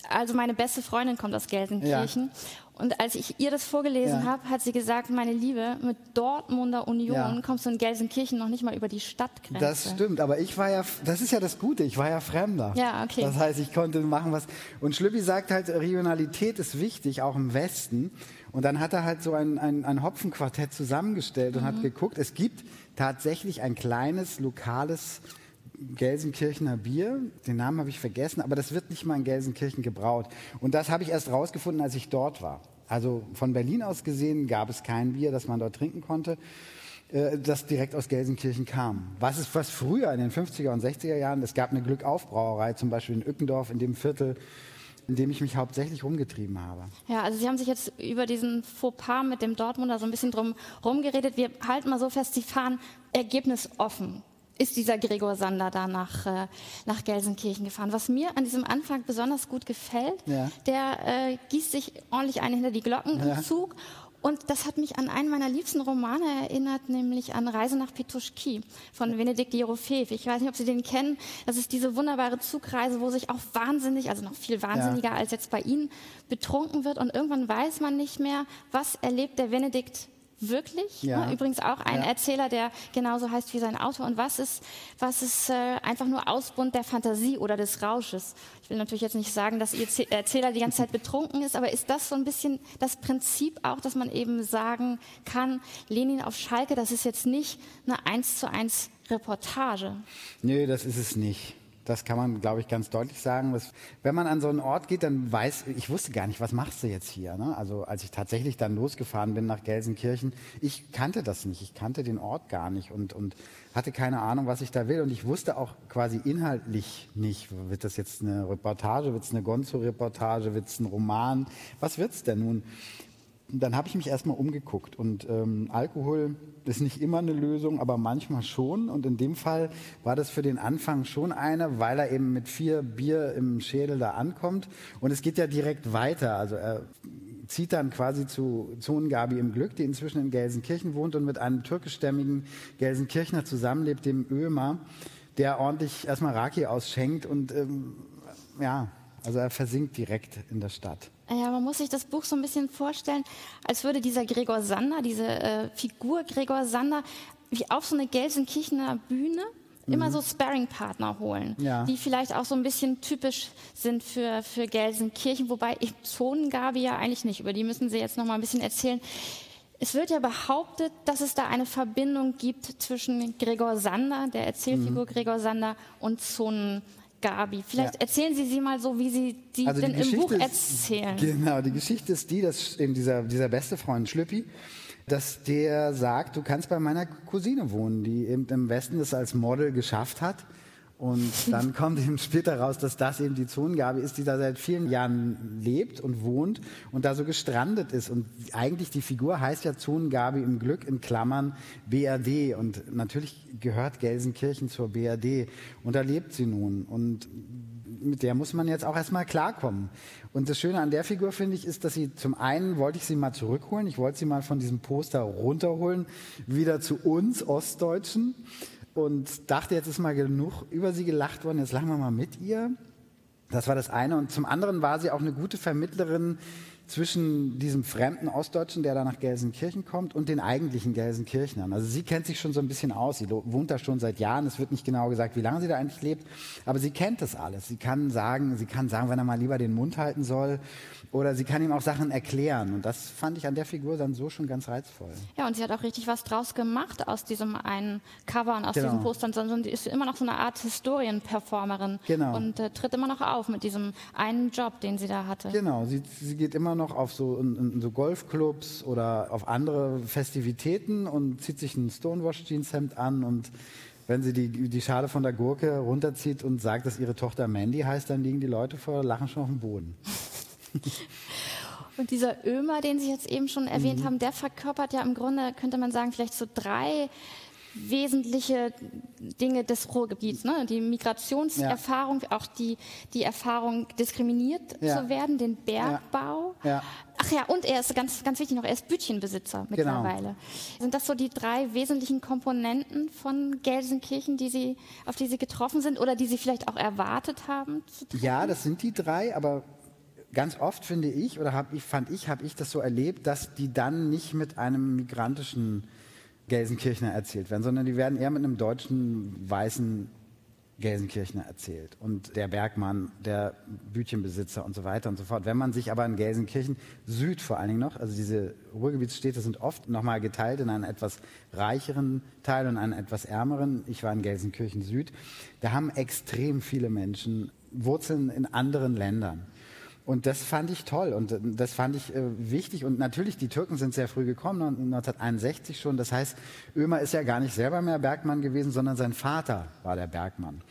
Also meine beste Freundin kommt aus Gelsenkirchen ja. Und als ich ihr das vorgelesen ja. habe, hat sie gesagt, meine Liebe, mit Dortmunder Union ja. kommst du in Gelsenkirchen noch nicht mal über die Stadtgrenze. Das stimmt, aber ich war ja, das ist ja das Gute, ich war ja Fremder. Ja, okay. Das heißt, ich konnte machen, was. Und Schlüppi sagt halt, Regionalität ist wichtig, auch im Westen. Und dann hat er halt so ein, ein, ein Hopfenquartett zusammengestellt und mhm. hat geguckt, es gibt tatsächlich ein kleines, lokales Gelsenkirchener Bier. Den Namen habe ich vergessen, aber das wird nicht mal in Gelsenkirchen gebraut. Und das habe ich erst rausgefunden, als ich dort war. Also von Berlin aus gesehen gab es kein Bier, das man dort trinken konnte. äh, das direkt aus Gelsenkirchen kam. Was ist was früher in den 50er und 60er Jahren? Es gab eine Glückaufbrauerei, zum Beispiel in Ückendorf, in dem Viertel, in dem ich mich hauptsächlich rumgetrieben habe. Ja, also Sie haben sich jetzt über diesen Fauxpas mit dem Dortmunder so ein bisschen drum rumgeredet. Wir halten mal so fest, Sie fahren ergebnisoffen ist dieser Gregor Sander da nach, äh, nach Gelsenkirchen gefahren. Was mir an diesem Anfang besonders gut gefällt, ja. der äh, gießt sich ordentlich ein hinter die Glocken ja. im Zug und das hat mich an einen meiner liebsten Romane erinnert, nämlich an Reise nach Petuschki von Benedikt Jerofeev. Ich weiß nicht, ob Sie den kennen. Das ist diese wunderbare Zugreise, wo sich auch wahnsinnig, also noch viel wahnsinniger ja. als jetzt bei Ihnen, betrunken wird. Und irgendwann weiß man nicht mehr, was erlebt der Benedikt wirklich. Ja. Ne? Übrigens auch ein ja. Erzähler, der genauso heißt wie sein Autor. Und was ist, was ist äh, einfach nur Ausbund der Fantasie oder des Rausches? Ich will natürlich jetzt nicht sagen, dass Ihr Erzähler die ganze Zeit betrunken ist, aber ist das so ein bisschen das Prinzip auch, dass man eben sagen kann, Lenin auf Schalke, das ist jetzt nicht eine eins zu eins Reportage? Nö, das ist es nicht. Das kann man, glaube ich, ganz deutlich sagen. Was, wenn man an so einen Ort geht, dann weiß, ich wusste gar nicht, was machst du jetzt hier? Ne? Also als ich tatsächlich dann losgefahren bin nach Gelsenkirchen, ich kannte das nicht, ich kannte den Ort gar nicht und, und hatte keine Ahnung, was ich da will. Und ich wusste auch quasi inhaltlich nicht, wird das jetzt eine Reportage, wird es eine Gonzo-Reportage, wird es ein Roman, was wird es denn nun? Dann habe ich mich erstmal umgeguckt und ähm, Alkohol ist nicht immer eine Lösung, aber manchmal schon. Und in dem Fall war das für den Anfang schon eine, weil er eben mit vier Bier im Schädel da ankommt. Und es geht ja direkt weiter. Also er zieht dann quasi zu Zonengabi im Glück, die inzwischen in Gelsenkirchen wohnt und mit einem türkischstämmigen Gelsenkirchner zusammenlebt, dem Ömer, der ordentlich erstmal Raki ausschenkt und ähm, ja, also er versinkt direkt in der Stadt. Ja, man muss sich das Buch so ein bisschen vorstellen, als würde dieser Gregor Sander, diese äh, Figur Gregor Sander, wie auf so eine Gelsenkirchener Bühne immer mhm. so Sparring-Partner holen, ja. die vielleicht auch so ein bisschen typisch sind für, für Gelsenkirchen, wobei Zonengabe ja eigentlich nicht, über die müssen Sie jetzt noch mal ein bisschen erzählen. Es wird ja behauptet, dass es da eine Verbindung gibt zwischen Gregor Sander, der Erzählfigur mhm. Gregor Sander, und Zonen Gabi. Vielleicht ja. erzählen Sie sie mal so, wie Sie die also denn im Buch erzählen. genau, die Geschichte ist die, dass eben dieser, dieser beste Freund Schlüppi, dass der sagt, du kannst bei meiner Cousine wohnen, die eben im Westen das als Model geschafft hat und dann kommt eben später raus, dass das eben die Zonengabe ist, die da seit vielen Jahren lebt und wohnt und da so gestrandet ist. Und eigentlich die Figur heißt ja Zonengabe im Glück in Klammern BRD. Und natürlich gehört Gelsenkirchen zur BRD. Und da lebt sie nun. Und mit der muss man jetzt auch erstmal klarkommen. Und das Schöne an der Figur, finde ich, ist, dass sie zum einen wollte ich sie mal zurückholen. Ich wollte sie mal von diesem Poster runterholen, wieder zu uns Ostdeutschen und dachte, jetzt ist mal genug über sie gelacht worden, jetzt lachen wir mal mit ihr. Das war das eine. Und zum anderen war sie auch eine gute Vermittlerin zwischen diesem fremden Ostdeutschen, der da nach Gelsenkirchen kommt, und den eigentlichen Gelsenkirchnern. Also sie kennt sich schon so ein bisschen aus. Sie wohnt da schon seit Jahren. Es wird nicht genau gesagt, wie lange sie da eigentlich lebt. Aber sie kennt das alles. Sie kann sagen, sie kann sagen, wenn er mal lieber den Mund halten soll. Oder sie kann ihm auch Sachen erklären. Und das fand ich an der Figur dann so schon ganz reizvoll. Ja, und sie hat auch richtig was draus gemacht aus diesem einen Cover und aus genau. diesen Postern, sondern sie ist immer noch so eine Art Historienperformerin. Genau. Und äh, tritt immer noch auf mit diesem einen Job, den sie da hatte. Genau, sie, sie geht immer noch noch auf so, in, in so Golfclubs oder auf andere Festivitäten und zieht sich ein Stonewash-Jeanshemd an und wenn sie die, die Schale von der Gurke runterzieht und sagt, dass ihre Tochter Mandy heißt, dann liegen die Leute vor Lachen schon auf dem Boden. Und dieser Ömer, den Sie jetzt eben schon erwähnt mhm. haben, der verkörpert ja im Grunde, könnte man sagen, vielleicht so drei wesentliche Dinge des Ruhrgebiets. Ne? Die Migrationserfahrung, ja. auch die, die Erfahrung, diskriminiert ja. zu werden, den Bergbau. Ja. Ach ja, und er ist ganz, ganz wichtig noch, er ist Bütchenbesitzer genau. mittlerweile. Genau. Sind das so die drei wesentlichen Komponenten von Gelsenkirchen, die Sie, auf die Sie getroffen sind oder die Sie vielleicht auch erwartet haben? Ja, das sind die drei, aber ganz oft finde ich, oder hab ich, fand ich, habe ich das so erlebt, dass die dann nicht mit einem migrantischen Gelsenkirchner erzählt werden, sondern die werden eher mit einem deutschen, weißen Gelsenkirchner erzählt. Und der Bergmann, der Bütchenbesitzer und so weiter und so fort. Wenn man sich aber in Gelsenkirchen Süd vor allen Dingen noch, also diese Ruhrgebietsstädte sind oft nochmal geteilt in einen etwas reicheren Teil und einen etwas ärmeren. Ich war in Gelsenkirchen Süd. Da haben extrem viele Menschen Wurzeln in anderen Ländern. Und das fand ich toll und das fand ich äh, wichtig. Und natürlich, die Türken sind sehr früh gekommen, 1961 schon. Das heißt, Ömer ist ja gar nicht selber mehr Bergmann gewesen, sondern sein Vater war der Bergmann.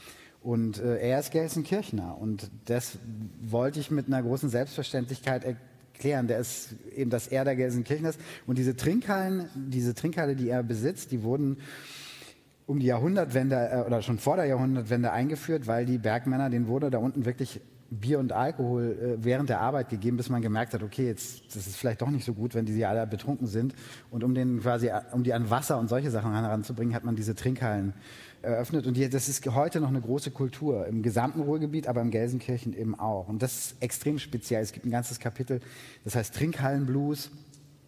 Und äh, er ist Gelsenkirchner. Und das wollte ich mit einer großen Selbstverständlichkeit erklären. Der ist eben, dass er der Gelsenkirchner ist. Und diese Trinkhallen, diese Trinkhalle, die er besitzt, die wurden um die Jahrhundertwende äh, oder schon vor der Jahrhundertwende eingeführt, weil die Bergmänner, denen wurde da unten wirklich Bier und Alkohol äh, während der Arbeit gegeben, bis man gemerkt hat, okay, jetzt das ist vielleicht doch nicht so gut, wenn die alle betrunken sind. Und um den quasi, um die an Wasser und solche Sachen heranzubringen, hat man diese Trinkhallen eröffnet. Und die, das ist heute noch eine große Kultur im gesamten Ruhrgebiet, aber im Gelsenkirchen eben auch. Und das ist extrem speziell. Es gibt ein ganzes Kapitel, das heißt Trinkhallenblues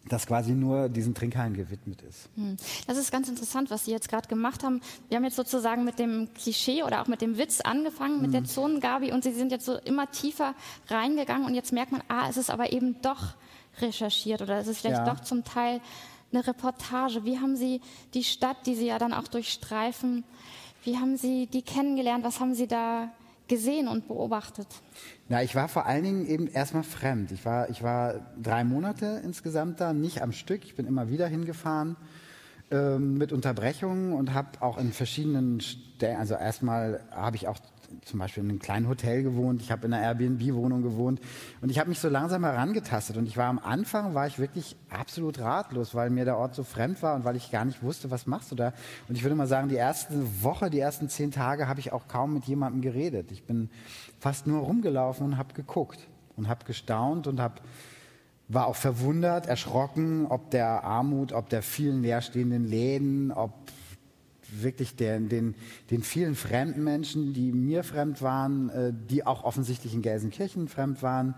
das quasi nur diesen Trinkhallen gewidmet ist. Hm. Das ist ganz interessant, was Sie jetzt gerade gemacht haben. Wir haben jetzt sozusagen mit dem Klischee oder auch mit dem Witz angefangen, mit mhm. der Zonengabi und Sie sind jetzt so immer tiefer reingegangen und jetzt merkt man, ah, es ist aber eben doch recherchiert oder es ist vielleicht ja. doch zum Teil eine Reportage. Wie haben Sie die Stadt, die Sie ja dann auch durchstreifen, wie haben Sie die kennengelernt? Was haben Sie da gesehen und beobachtet? Na, ich war vor allen Dingen eben erstmal fremd. Ich war, ich war drei Monate insgesamt da, nicht am Stück. Ich bin immer wieder hingefahren ähm, mit Unterbrechungen und habe auch in verschiedenen Stellen, also erstmal habe ich auch zum Beispiel in einem kleinen Hotel gewohnt, ich habe in einer Airbnb-Wohnung gewohnt und ich habe mich so langsam herangetastet und ich war am Anfang, war ich wirklich absolut ratlos, weil mir der Ort so fremd war und weil ich gar nicht wusste, was machst du da. Und ich würde mal sagen, die erste Woche, die ersten zehn Tage habe ich auch kaum mit jemandem geredet. Ich bin fast nur rumgelaufen und habe geguckt und habe gestaunt und habe war auch verwundert, erschrocken, ob der Armut, ob der vielen leerstehenden Läden, ob wirklich den, den, den vielen fremden Menschen, die mir fremd waren, äh, die auch offensichtlich in Gelsenkirchen fremd waren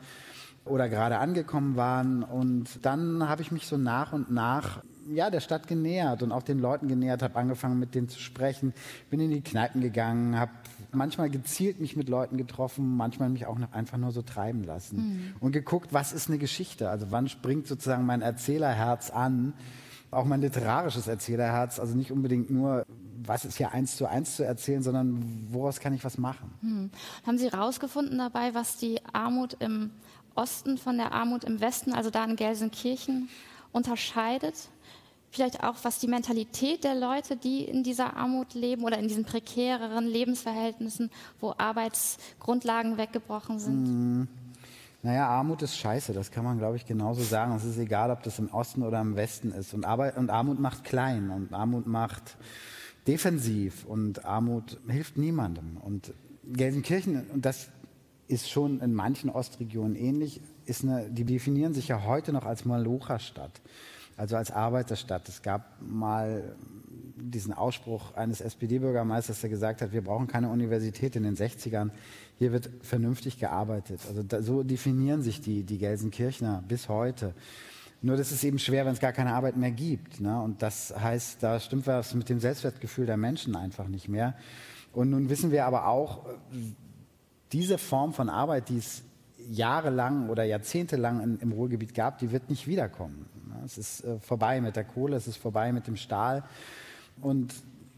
oder gerade angekommen waren. Und dann habe ich mich so nach und nach ja, der Stadt genähert und auch den Leuten genähert, habe angefangen mit denen zu sprechen, bin in die Kneipen gegangen, habe manchmal gezielt mich mit Leuten getroffen, manchmal mich auch einfach nur so treiben lassen mhm. und geguckt, was ist eine Geschichte? Also wann springt sozusagen mein Erzählerherz an? Auch mein literarisches Erzählerherz, also nicht unbedingt nur was ist hier eins zu eins zu erzählen, sondern woraus kann ich was machen. Hm. Haben Sie herausgefunden dabei, was die Armut im Osten von der Armut im Westen, also da in Gelsenkirchen, unterscheidet? Vielleicht auch, was die Mentalität der Leute, die in dieser Armut leben oder in diesen prekäreren Lebensverhältnissen, wo Arbeitsgrundlagen weggebrochen sind? Hm. Naja, Armut ist scheiße, das kann man, glaube ich, genauso sagen. Es ist egal, ob das im Osten oder im Westen ist. Und, Arbeit, und Armut macht klein und Armut macht defensiv und Armut hilft niemandem. Und Gelsenkirchen, und das ist schon in manchen Ostregionen ähnlich, ist eine, die definieren sich ja heute noch als Malocha-Stadt, also als Arbeiterstadt. Es gab mal diesen Ausspruch eines SPD-Bürgermeisters, der gesagt hat, wir brauchen keine Universität in den 60ern, hier wird vernünftig gearbeitet. Also da, so definieren sich die, die Gelsenkirchner bis heute. Nur das ist eben schwer, wenn es gar keine Arbeit mehr gibt. Ne? Und das heißt, da stimmt was mit dem Selbstwertgefühl der Menschen einfach nicht mehr. Und nun wissen wir aber auch, diese Form von Arbeit, die es jahrelang oder jahrzehntelang in, im Ruhrgebiet gab, die wird nicht wiederkommen. Ne? Es ist äh, vorbei mit der Kohle, es ist vorbei mit dem Stahl. Und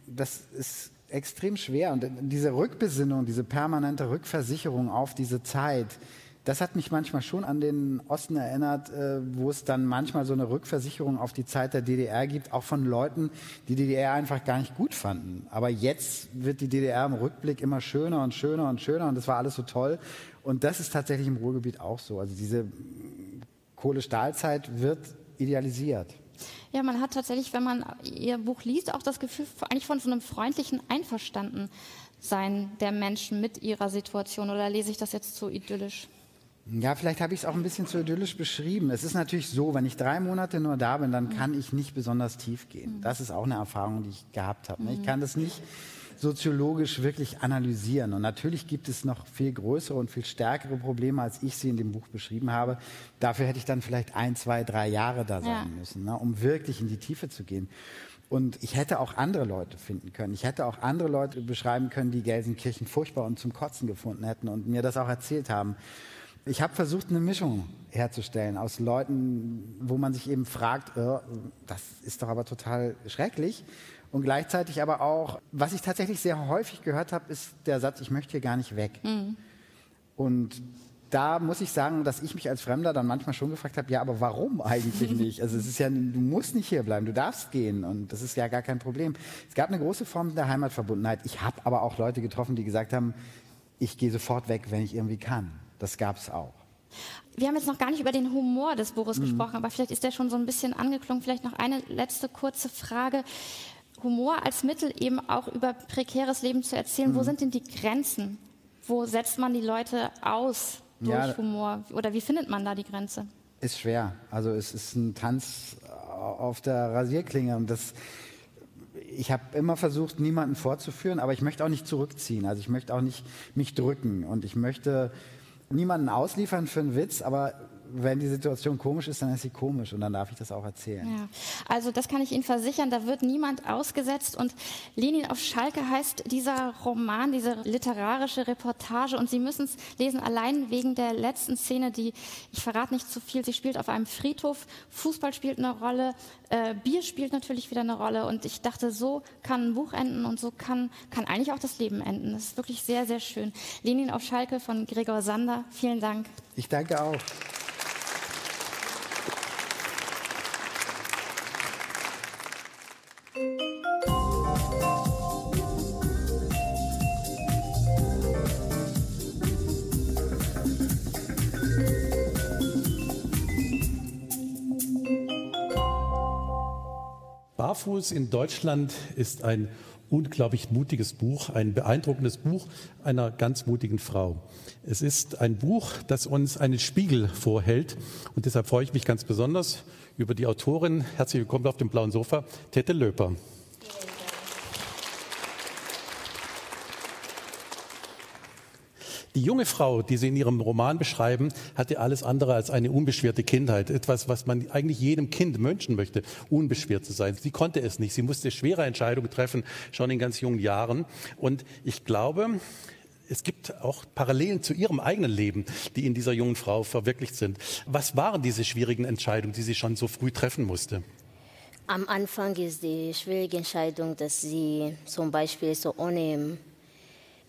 das ist extrem schwer. Und diese Rückbesinnung, diese permanente Rückversicherung auf diese Zeit, das hat mich manchmal schon an den Osten erinnert, äh, wo es dann manchmal so eine Rückversicherung auf die Zeit der DDR gibt, auch von Leuten, die DDR einfach gar nicht gut fanden. Aber jetzt wird die DDR im Rückblick immer schöner und schöner und schöner und das war alles so toll. Und das ist tatsächlich im Ruhrgebiet auch so. Also diese Kohle-Stahlzeit wird idealisiert. Ja, man hat tatsächlich, wenn man Ihr Buch liest, auch das Gefühl eigentlich von so einem freundlichen Einverstandensein der Menschen mit ihrer Situation. Oder lese ich das jetzt zu idyllisch? Ja, vielleicht habe ich es auch ein bisschen zu idyllisch beschrieben. Es ist natürlich so, wenn ich drei Monate nur da bin, dann kann ich nicht besonders tief gehen. Mhm. Das ist auch eine Erfahrung, die ich gehabt habe. Ne? Ich mhm. kann das nicht soziologisch wirklich analysieren. Und natürlich gibt es noch viel größere und viel stärkere Probleme, als ich sie in dem Buch beschrieben habe. Dafür hätte ich dann vielleicht ein, zwei, drei Jahre da sein ja. müssen, ne, um wirklich in die Tiefe zu gehen. Und ich hätte auch andere Leute finden können. Ich hätte auch andere Leute beschreiben können, die Gelsenkirchen furchtbar und zum Kotzen gefunden hätten und mir das auch erzählt haben. Ich habe versucht, eine Mischung herzustellen aus Leuten, wo man sich eben fragt, oh, das ist doch aber total schrecklich. Und gleichzeitig aber auch, was ich tatsächlich sehr häufig gehört habe, ist der Satz, ich möchte hier gar nicht weg. Mhm. Und da muss ich sagen, dass ich mich als Fremder dann manchmal schon gefragt habe, ja, aber warum eigentlich nicht? Also es ist ja, du musst nicht hier bleiben, du darfst gehen und das ist ja gar kein Problem. Es gab eine große Form der Heimatverbundenheit. Ich habe aber auch Leute getroffen, die gesagt haben, ich gehe sofort weg, wenn ich irgendwie kann. Das gab es auch. Wir haben jetzt noch gar nicht über den Humor des Buches mhm. gesprochen, aber vielleicht ist der schon so ein bisschen angeklungen. Vielleicht noch eine letzte kurze Frage. Humor als Mittel eben auch über prekäres Leben zu erzählen. Mhm. Wo sind denn die Grenzen? Wo setzt man die Leute aus durch ja, Humor? Oder wie findet man da die Grenze? Ist schwer. Also es ist ein Tanz auf der Rasierklinge und das ich habe immer versucht, niemanden vorzuführen, aber ich möchte auch nicht zurückziehen. Also ich möchte auch nicht mich drücken und ich möchte niemanden ausliefern für einen Witz, aber wenn die Situation komisch ist, dann ist sie komisch und dann darf ich das auch erzählen. Ja. Also das kann ich Ihnen versichern, da wird niemand ausgesetzt und Lenin auf Schalke heißt dieser Roman, diese literarische Reportage und Sie müssen es lesen, allein wegen der letzten Szene, die, ich verrate nicht zu viel, sie spielt auf einem Friedhof, Fußball spielt eine Rolle, äh, Bier spielt natürlich wieder eine Rolle und ich dachte, so kann ein Buch enden und so kann, kann eigentlich auch das Leben enden. Das ist wirklich sehr, sehr schön. Lenin auf Schalke von Gregor Sander, vielen Dank. Ich danke auch. Barfuß in Deutschland ist ein unglaublich mutiges Buch, ein beeindruckendes Buch einer ganz mutigen Frau. Es ist ein Buch, das uns einen Spiegel vorhält und deshalb freue ich mich ganz besonders über die Autorin. Herzlich willkommen auf dem blauen Sofa, Tette Löper. Die junge Frau, die Sie in Ihrem Roman beschreiben, hatte alles andere als eine unbeschwerte Kindheit. Etwas, was man eigentlich jedem Kind wünschen möchte, unbeschwert zu sein. Sie konnte es nicht. Sie musste schwere Entscheidungen treffen, schon in ganz jungen Jahren. Und ich glaube, es gibt auch Parallelen zu ihrem eigenen Leben, die in dieser jungen Frau verwirklicht sind. Was waren diese schwierigen Entscheidungen, die sie schon so früh treffen musste? Am Anfang ist die schwierige Entscheidung, dass sie zum Beispiel so ohne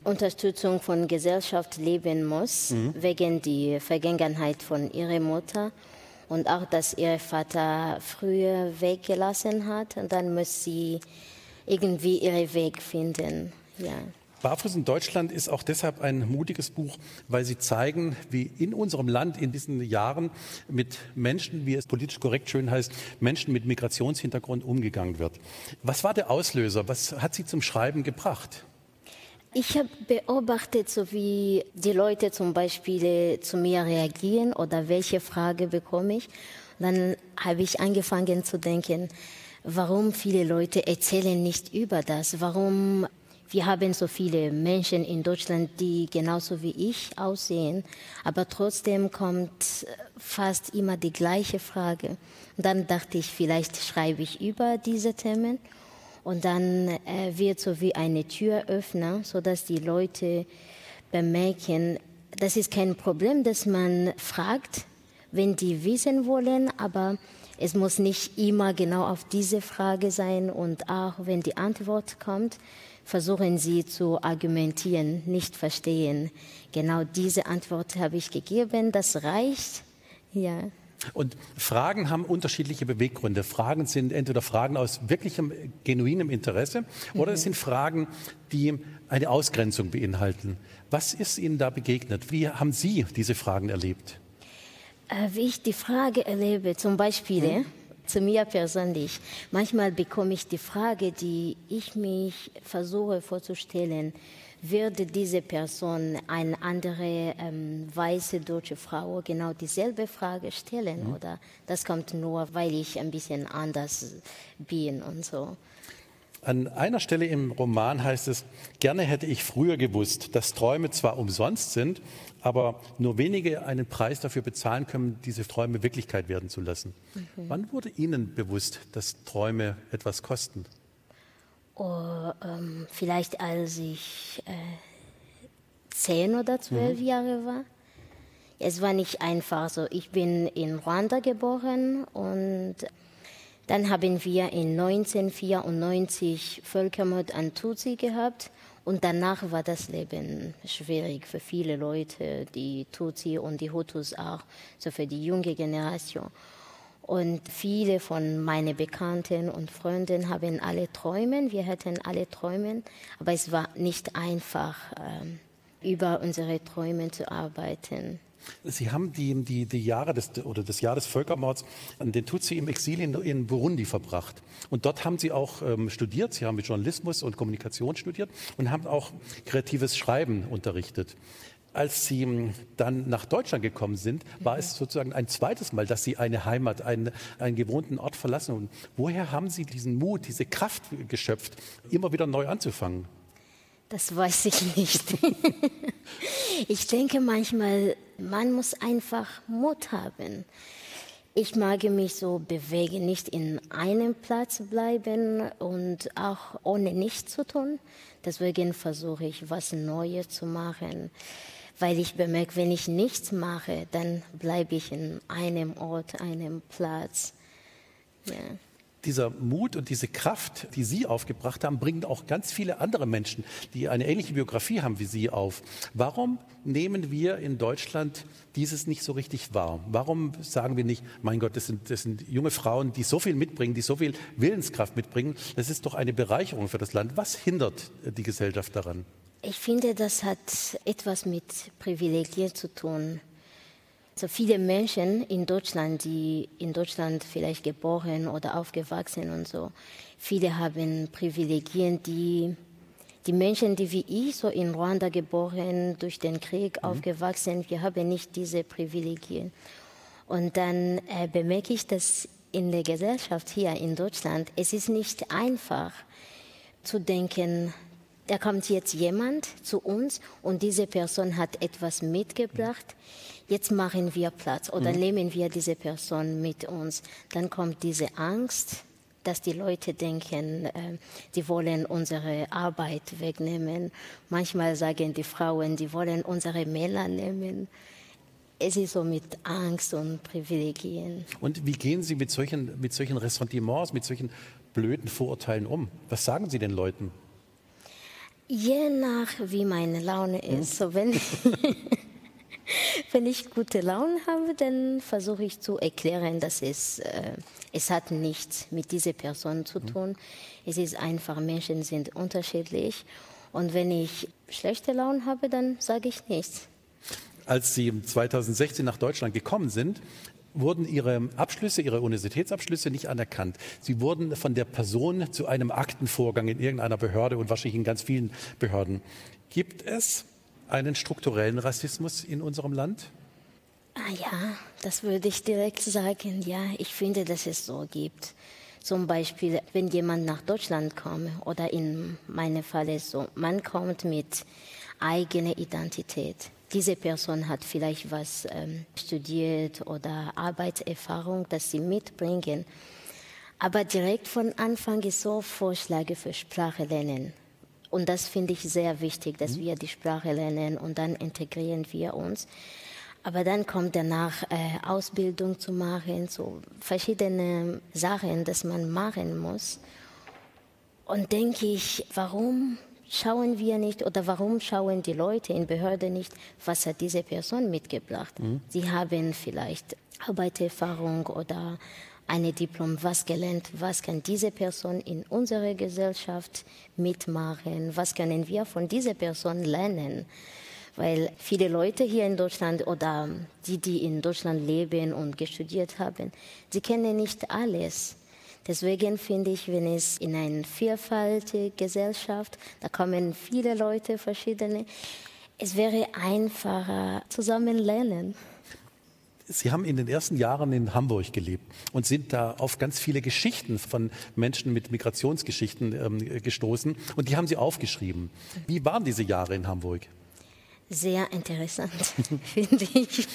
Unterstützung von Gesellschaft leben muss, mhm. wegen der Vergangenheit von ihrer Mutter und auch, dass ihr Vater früher weggelassen hat und dann muss sie irgendwie ihren Weg finden. Ja. Barfuß in Deutschland ist auch deshalb ein mutiges Buch, weil sie zeigen, wie in unserem Land in diesen Jahren mit Menschen, wie es politisch korrekt schön heißt, Menschen mit Migrationshintergrund umgegangen wird. Was war der Auslöser? Was hat sie zum Schreiben gebracht? Ich habe beobachtet, so wie die Leute zum Beispiel zu mir reagieren oder welche Frage bekomme ich. Dann habe ich angefangen zu denken, warum viele Leute erzählen nicht über das, warum wir haben so viele Menschen in Deutschland, die genauso wie ich aussehen, aber trotzdem kommt fast immer die gleiche Frage. Und dann dachte ich, vielleicht schreibe ich über diese Themen und dann äh, wird so wie eine Tür öffnen, sodass die Leute bemerken, das ist kein Problem, dass man fragt, wenn die wissen wollen, aber es muss nicht immer genau auf diese Frage sein und auch wenn die Antwort kommt, versuchen sie zu argumentieren, nicht verstehen. Genau diese Antwort habe ich gegeben, das reicht. Ja. Und Fragen haben unterschiedliche Beweggründe. Fragen sind entweder Fragen aus wirklichem, genuinem Interesse oder mhm. es sind Fragen, die eine Ausgrenzung beinhalten. Was ist Ihnen da begegnet? Wie haben Sie diese Fragen erlebt? Äh, wie ich die Frage erlebe, zum Beispiel mhm. zu mir persönlich, manchmal bekomme ich die Frage, die ich mich versuche vorzustellen würde diese Person eine andere ähm, weiße deutsche Frau genau dieselbe Frage stellen mhm. oder das kommt nur, weil ich ein bisschen anders bin und so. An einer Stelle im Roman heißt es, gerne hätte ich früher gewusst, dass Träume zwar umsonst sind, aber nur wenige einen Preis dafür bezahlen können, diese Träume Wirklichkeit werden zu lassen. Mhm. Wann wurde Ihnen bewusst, dass Träume etwas kosten? Oh, ähm, vielleicht als ich äh, zehn oder zwölf mhm. Jahre war. Es war nicht einfach so. Ich bin in Ruanda geboren und dann haben wir in 1994 Völkermord an Tutsi gehabt Und danach war das Leben schwierig für viele Leute, die Tutsi und die Hutus auch, so für die junge Generation. Und viele von meinen Bekannten und Freunden haben alle Träumen, wir hatten alle Träumen, aber es war nicht einfach, ähm, über unsere Träume zu arbeiten. Sie haben die, die, die Jahre des, oder das Jahr des Völkermords an den Tutsi im Exil in, in Burundi verbracht. Und dort haben Sie auch ähm, studiert. Sie haben mit Journalismus und Kommunikation studiert und haben auch kreatives Schreiben unterrichtet. Als Sie ähm, dann nach Deutschland gekommen sind, war es sozusagen ein zweites Mal, dass Sie eine Heimat, einen, einen gewohnten Ort verlassen haben. Woher haben Sie diesen Mut, diese Kraft geschöpft, immer wieder neu anzufangen? Das weiß ich nicht. ich denke manchmal, man muss einfach Mut haben. Ich mag mich so bewegen, nicht in einem Platz bleiben und auch ohne nichts zu tun. Deswegen versuche ich, was Neues zu machen, weil ich bemerke, wenn ich nichts mache, dann bleibe ich in einem Ort, einem Platz. Ja dieser Mut und diese Kraft, die Sie aufgebracht haben, bringen auch ganz viele andere Menschen, die eine ähnliche Biografie haben wie Sie auf. Warum nehmen wir in Deutschland dieses nicht so richtig wahr? Warum sagen wir nicht, mein Gott, das sind, das sind junge Frauen, die so viel mitbringen, die so viel Willenskraft mitbringen? Das ist doch eine Bereicherung für das Land. Was hindert die Gesellschaft daran? Ich finde, das hat etwas mit Privilegien zu tun. So viele Menschen in Deutschland, die in Deutschland vielleicht geboren oder aufgewachsen und so, viele haben Privilegien, die die Menschen, die wie ich so in Ruanda geboren, durch den Krieg mhm. aufgewachsen, wir haben nicht diese Privilegien. Und dann äh, bemerke ich, dass in der Gesellschaft hier in Deutschland, es ist nicht einfach zu denken, da kommt jetzt jemand zu uns und diese Person hat etwas mitgebracht. Jetzt machen wir Platz oder mhm. nehmen wir diese Person mit uns. Dann kommt diese Angst, dass die Leute denken, äh, die wollen unsere Arbeit wegnehmen. Manchmal sagen die Frauen, die wollen unsere Männer nehmen. Es ist so mit Angst und Privilegien. Und wie gehen Sie mit solchen, mit solchen Ressentiments, mit solchen blöden Vorurteilen um? Was sagen Sie den Leuten? Je nach wie meine Laune ist. Hm? So, wenn Wenn ich gute Laune habe, dann versuche ich zu erklären, dass es, äh, es hat nichts mit dieser Person zu mhm. tun. Es ist einfach, Menschen sind unterschiedlich. Und wenn ich schlechte Laune habe, dann sage ich nichts. Als Sie 2016 nach Deutschland gekommen sind, wurden Ihre Abschlüsse, Ihre Universitätsabschlüsse nicht anerkannt. Sie wurden von der Person zu einem Aktenvorgang in irgendeiner Behörde und wahrscheinlich in ganz vielen Behörden. Gibt es einen strukturellen Rassismus in unserem Land? Ah ja, das würde ich direkt sagen. Ja, ich finde, dass es so gibt. Zum Beispiel, wenn jemand nach Deutschland kommt oder in meinem Fall ist so, man kommt mit eigener Identität. Diese Person hat vielleicht was ähm, studiert oder Arbeitserfahrung, das sie mitbringen. Aber direkt von Anfang ist so Vorschläge für Sprache lernen. Und das finde ich sehr wichtig, dass mhm. wir die Sprache lernen und dann integrieren wir uns. Aber dann kommt danach äh, Ausbildung zu machen, so verschiedene Sachen, dass man machen muss. Und denke ich, warum schauen wir nicht oder warum schauen die Leute in Behörden nicht, was hat diese Person mitgebracht? Mhm. Sie haben vielleicht Arbeitserfahrung oder eine Diplom, was gelernt, was kann diese Person in unserer Gesellschaft mitmachen, was können wir von dieser Person lernen. Weil viele Leute hier in Deutschland oder die, die in Deutschland leben und studiert haben, sie kennen nicht alles. Deswegen finde ich, wenn es in eine vielfältige Gesellschaft, da kommen viele Leute, verschiedene, es wäre einfacher zusammen lernen. Sie haben in den ersten Jahren in Hamburg gelebt und sind da auf ganz viele Geschichten von Menschen mit Migrationsgeschichten ähm, gestoßen und die haben Sie aufgeschrieben. Wie waren diese Jahre in Hamburg? Sehr interessant, finde ich.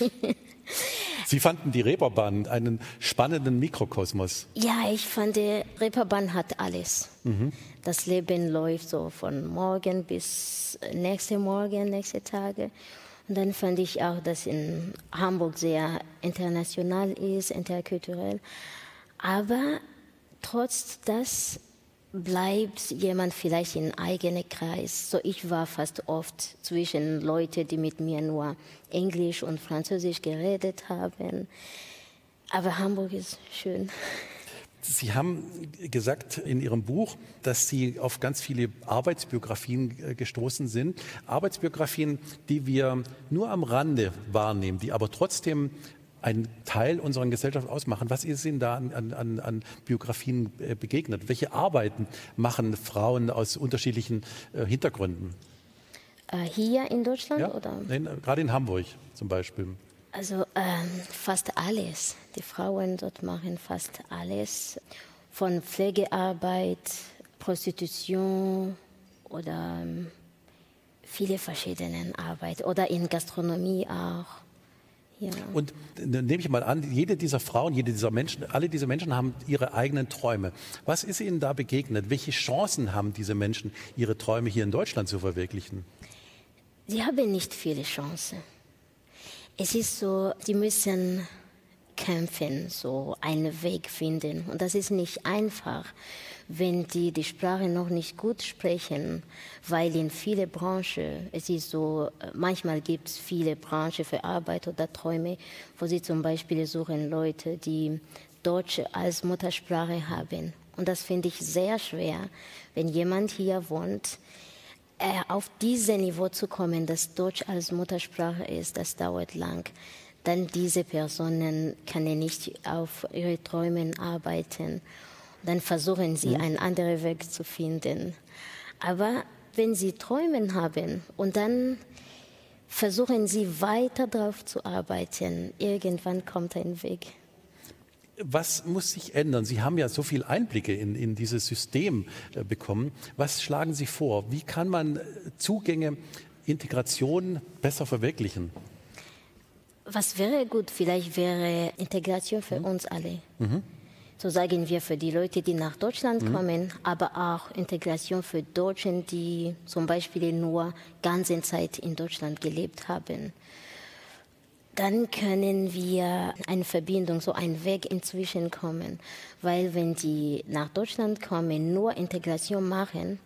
Sie fanden die Reeperbahn einen spannenden Mikrokosmos. Ja, ich fand, die Reeperbahn hat alles. Mhm. Das Leben läuft so von morgen bis nächste Morgen, nächste Tage. Und dann fand ich auch, dass in Hamburg sehr international ist, interkulturell. Aber trotz das, bleibt jemand vielleicht in eigenem Kreis. So ich war fast oft zwischen Leuten, die mit mir nur Englisch und Französisch geredet haben. Aber Hamburg ist schön. Sie haben gesagt in Ihrem Buch, dass Sie auf ganz viele Arbeitsbiografien äh, gestoßen sind. Arbeitsbiografien, die wir nur am Rande wahrnehmen, die aber trotzdem einen Teil unserer Gesellschaft ausmachen. Was ist Ihnen da an, an, an Biografien äh, begegnet? Welche Arbeiten machen Frauen aus unterschiedlichen äh, Hintergründen? Äh, hier in Deutschland ja? oder? Nein, gerade in Hamburg zum Beispiel. Also ähm, fast alles. Die Frauen dort machen fast alles. Von Pflegearbeit, Prostitution oder ähm, viele verschiedene Arbeit oder in Gastronomie auch. Ja. Und nehme ich mal an, jede dieser Frauen, jede dieser Menschen, alle diese Menschen haben ihre eigenen Träume. Was ist ihnen da begegnet? Welche Chancen haben diese Menschen, ihre Träume hier in Deutschland zu verwirklichen? Sie haben nicht viele Chancen. Es ist so, sie müssen kämpfen, so einen Weg finden. Und das ist nicht einfach wenn die die Sprache noch nicht gut sprechen, weil in viele Branchen, es ist so, manchmal gibt es viele Branchen für Arbeit oder Träume, wo sie zum Beispiel suchen Leute, die Deutsch als Muttersprache haben. Und das finde ich sehr schwer, wenn jemand hier wohnt, äh, auf dieses Niveau zu kommen, dass Deutsch als Muttersprache ist, das dauert lang. Dann diese Personen können nicht auf ihre Träume arbeiten dann versuchen sie, mhm. einen anderen Weg zu finden. Aber wenn sie Träume haben und dann versuchen sie weiter darauf zu arbeiten, irgendwann kommt ein Weg. Was muss sich ändern? Sie haben ja so viele Einblicke in, in dieses System äh, bekommen. Was schlagen Sie vor? Wie kann man äh, Zugänge, Integration besser verwirklichen? Was wäre gut? Vielleicht wäre Integration für mhm. uns alle. Mhm so sagen wir für die Leute, die nach Deutschland mhm. kommen, aber auch Integration für Deutschen, die zum Beispiel nur ganze Zeit in Deutschland gelebt haben. Dann können wir eine Verbindung, so einen Weg inzwischen kommen, weil wenn die nach Deutschland kommen, nur Integration machen,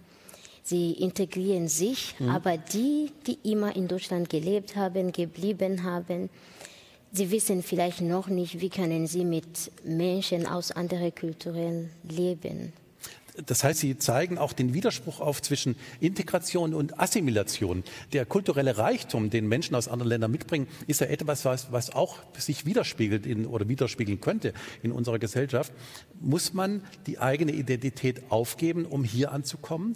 sie integrieren sich, mhm. aber die, die immer in Deutschland gelebt haben, geblieben haben, Sie wissen vielleicht noch nicht, wie können Sie mit Menschen aus anderen Kulturen leben. Das heißt, Sie zeigen auch den Widerspruch auf zwischen Integration und Assimilation. Der kulturelle Reichtum, den Menschen aus anderen Ländern mitbringen, ist ja etwas, was, was auch sich widerspiegelt in, oder widerspiegeln könnte in unserer Gesellschaft. Muss man die eigene Identität aufgeben, um hier anzukommen?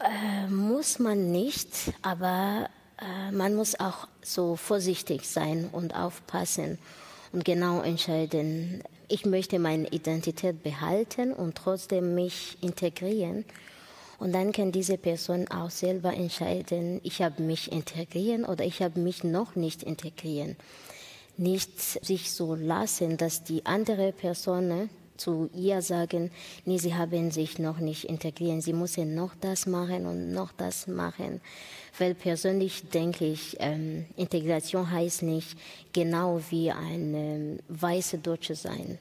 Äh, muss man nicht, aber äh, man muss auch so vorsichtig sein und aufpassen und genau entscheiden, ich möchte meine Identität behalten und trotzdem mich integrieren. Und dann kann diese Person auch selber entscheiden, ich habe mich integrieren oder ich habe mich noch nicht integrieren. Nicht sich so lassen, dass die andere Person zu ihr sagen, nee, sie haben sich noch nicht integrieren, sie müssen noch das machen und noch das machen. Weil persönlich denke ich, ähm, Integration heißt nicht genau wie ein ähm, weiße Deutsche sein.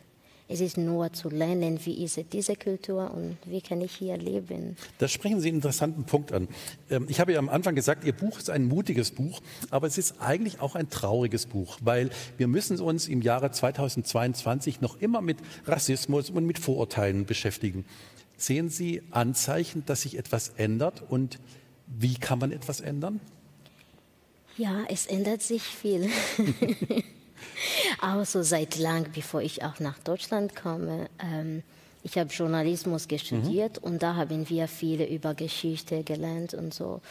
Es ist nur zu lernen, wie ist diese Kultur und wie kann ich hier leben. Da sprechen Sie einen interessanten Punkt an. Ähm, ich habe ja am Anfang gesagt, Ihr Buch ist ein mutiges Buch, aber es ist eigentlich auch ein trauriges Buch, weil wir müssen uns im Jahre 2022 noch immer mit Rassismus und mit Vorurteilen beschäftigen. Sehen Sie Anzeichen, dass sich etwas ändert und wie kann man etwas ändern? Ja, es ändert sich viel. auch so seit lang, bevor ich auch nach Deutschland komme. Ähm, ich habe Journalismus studiert mhm. und da haben wir viele über Geschichte gelernt und so.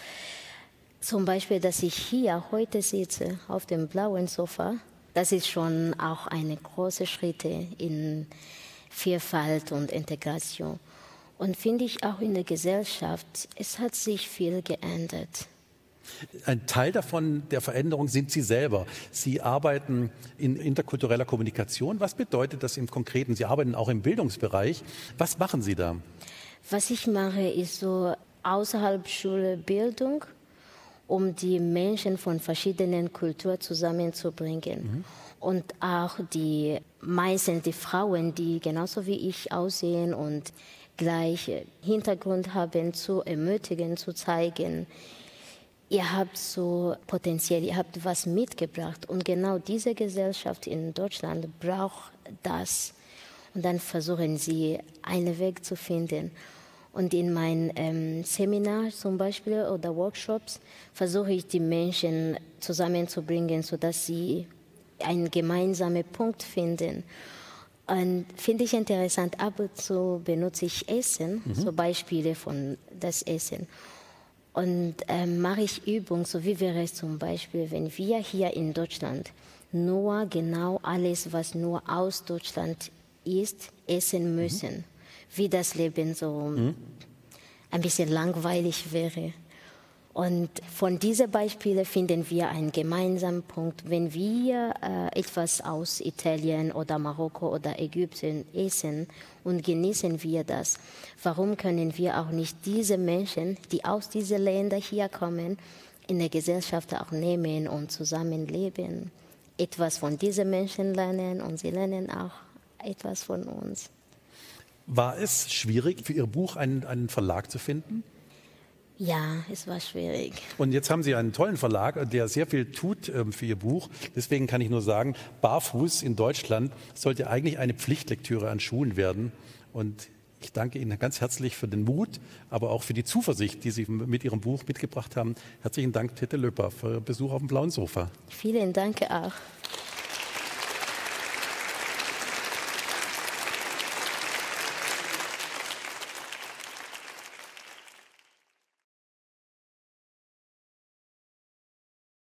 Zum Beispiel, dass ich hier heute sitze auf dem blauen Sofa, das ist schon auch eine große Schritte in Vielfalt und Integration. Und finde ich auch in der Gesellschaft, es hat sich viel geändert. Ein Teil davon, der Veränderung, sind Sie selber. Sie arbeiten in interkultureller Kommunikation. Was bedeutet das im Konkreten? Sie arbeiten auch im Bildungsbereich. Was machen Sie da? Was ich mache, ist so außerhalb Schule Bildung, um die Menschen von verschiedenen Kulturen zusammenzubringen. Mhm. Und auch die meisten die Frauen, die genauso wie ich aussehen und gleichen Hintergrund haben, zu ermutigen, zu zeigen, ihr habt so Potenzial, ihr habt was mitgebracht und genau diese Gesellschaft in Deutschland braucht das. Und dann versuchen sie, einen Weg zu finden. Und in meinen ähm, Seminar zum Beispiel oder Workshops versuche ich die Menschen zusammenzubringen, sodass sie einen gemeinsamen Punkt finden. Und finde ich interessant, ab und zu benutze ich Essen, mhm. so Beispiele von das Essen. Und ähm, mache ich Übungen, so wie wäre es zum Beispiel, wenn wir hier in Deutschland nur genau alles, was nur aus Deutschland ist, essen müssen. Mhm. Wie das Leben so mhm. ein bisschen langweilig wäre. Und von diesen Beispielen finden wir einen gemeinsamen Punkt. Wenn wir äh, etwas aus Italien oder Marokko oder Ägypten essen und genießen wir das, warum können wir auch nicht diese Menschen, die aus diesen Ländern hier kommen, in der Gesellschaft auch nehmen und zusammenleben? Etwas von diesen Menschen lernen und sie lernen auch etwas von uns. War es schwierig, für Ihr Buch einen, einen Verlag zu finden? Ja, es war schwierig. Und jetzt haben Sie einen tollen Verlag, der sehr viel tut ähm, für Ihr Buch. Deswegen kann ich nur sagen, Barfuß in Deutschland sollte eigentlich eine Pflichtlektüre an Schulen werden. Und ich danke Ihnen ganz herzlich für den Mut, aber auch für die Zuversicht, die Sie mit Ihrem Buch mitgebracht haben. Herzlichen Dank, Tete Löpper, für Besuch auf dem blauen Sofa. Vielen Dank auch.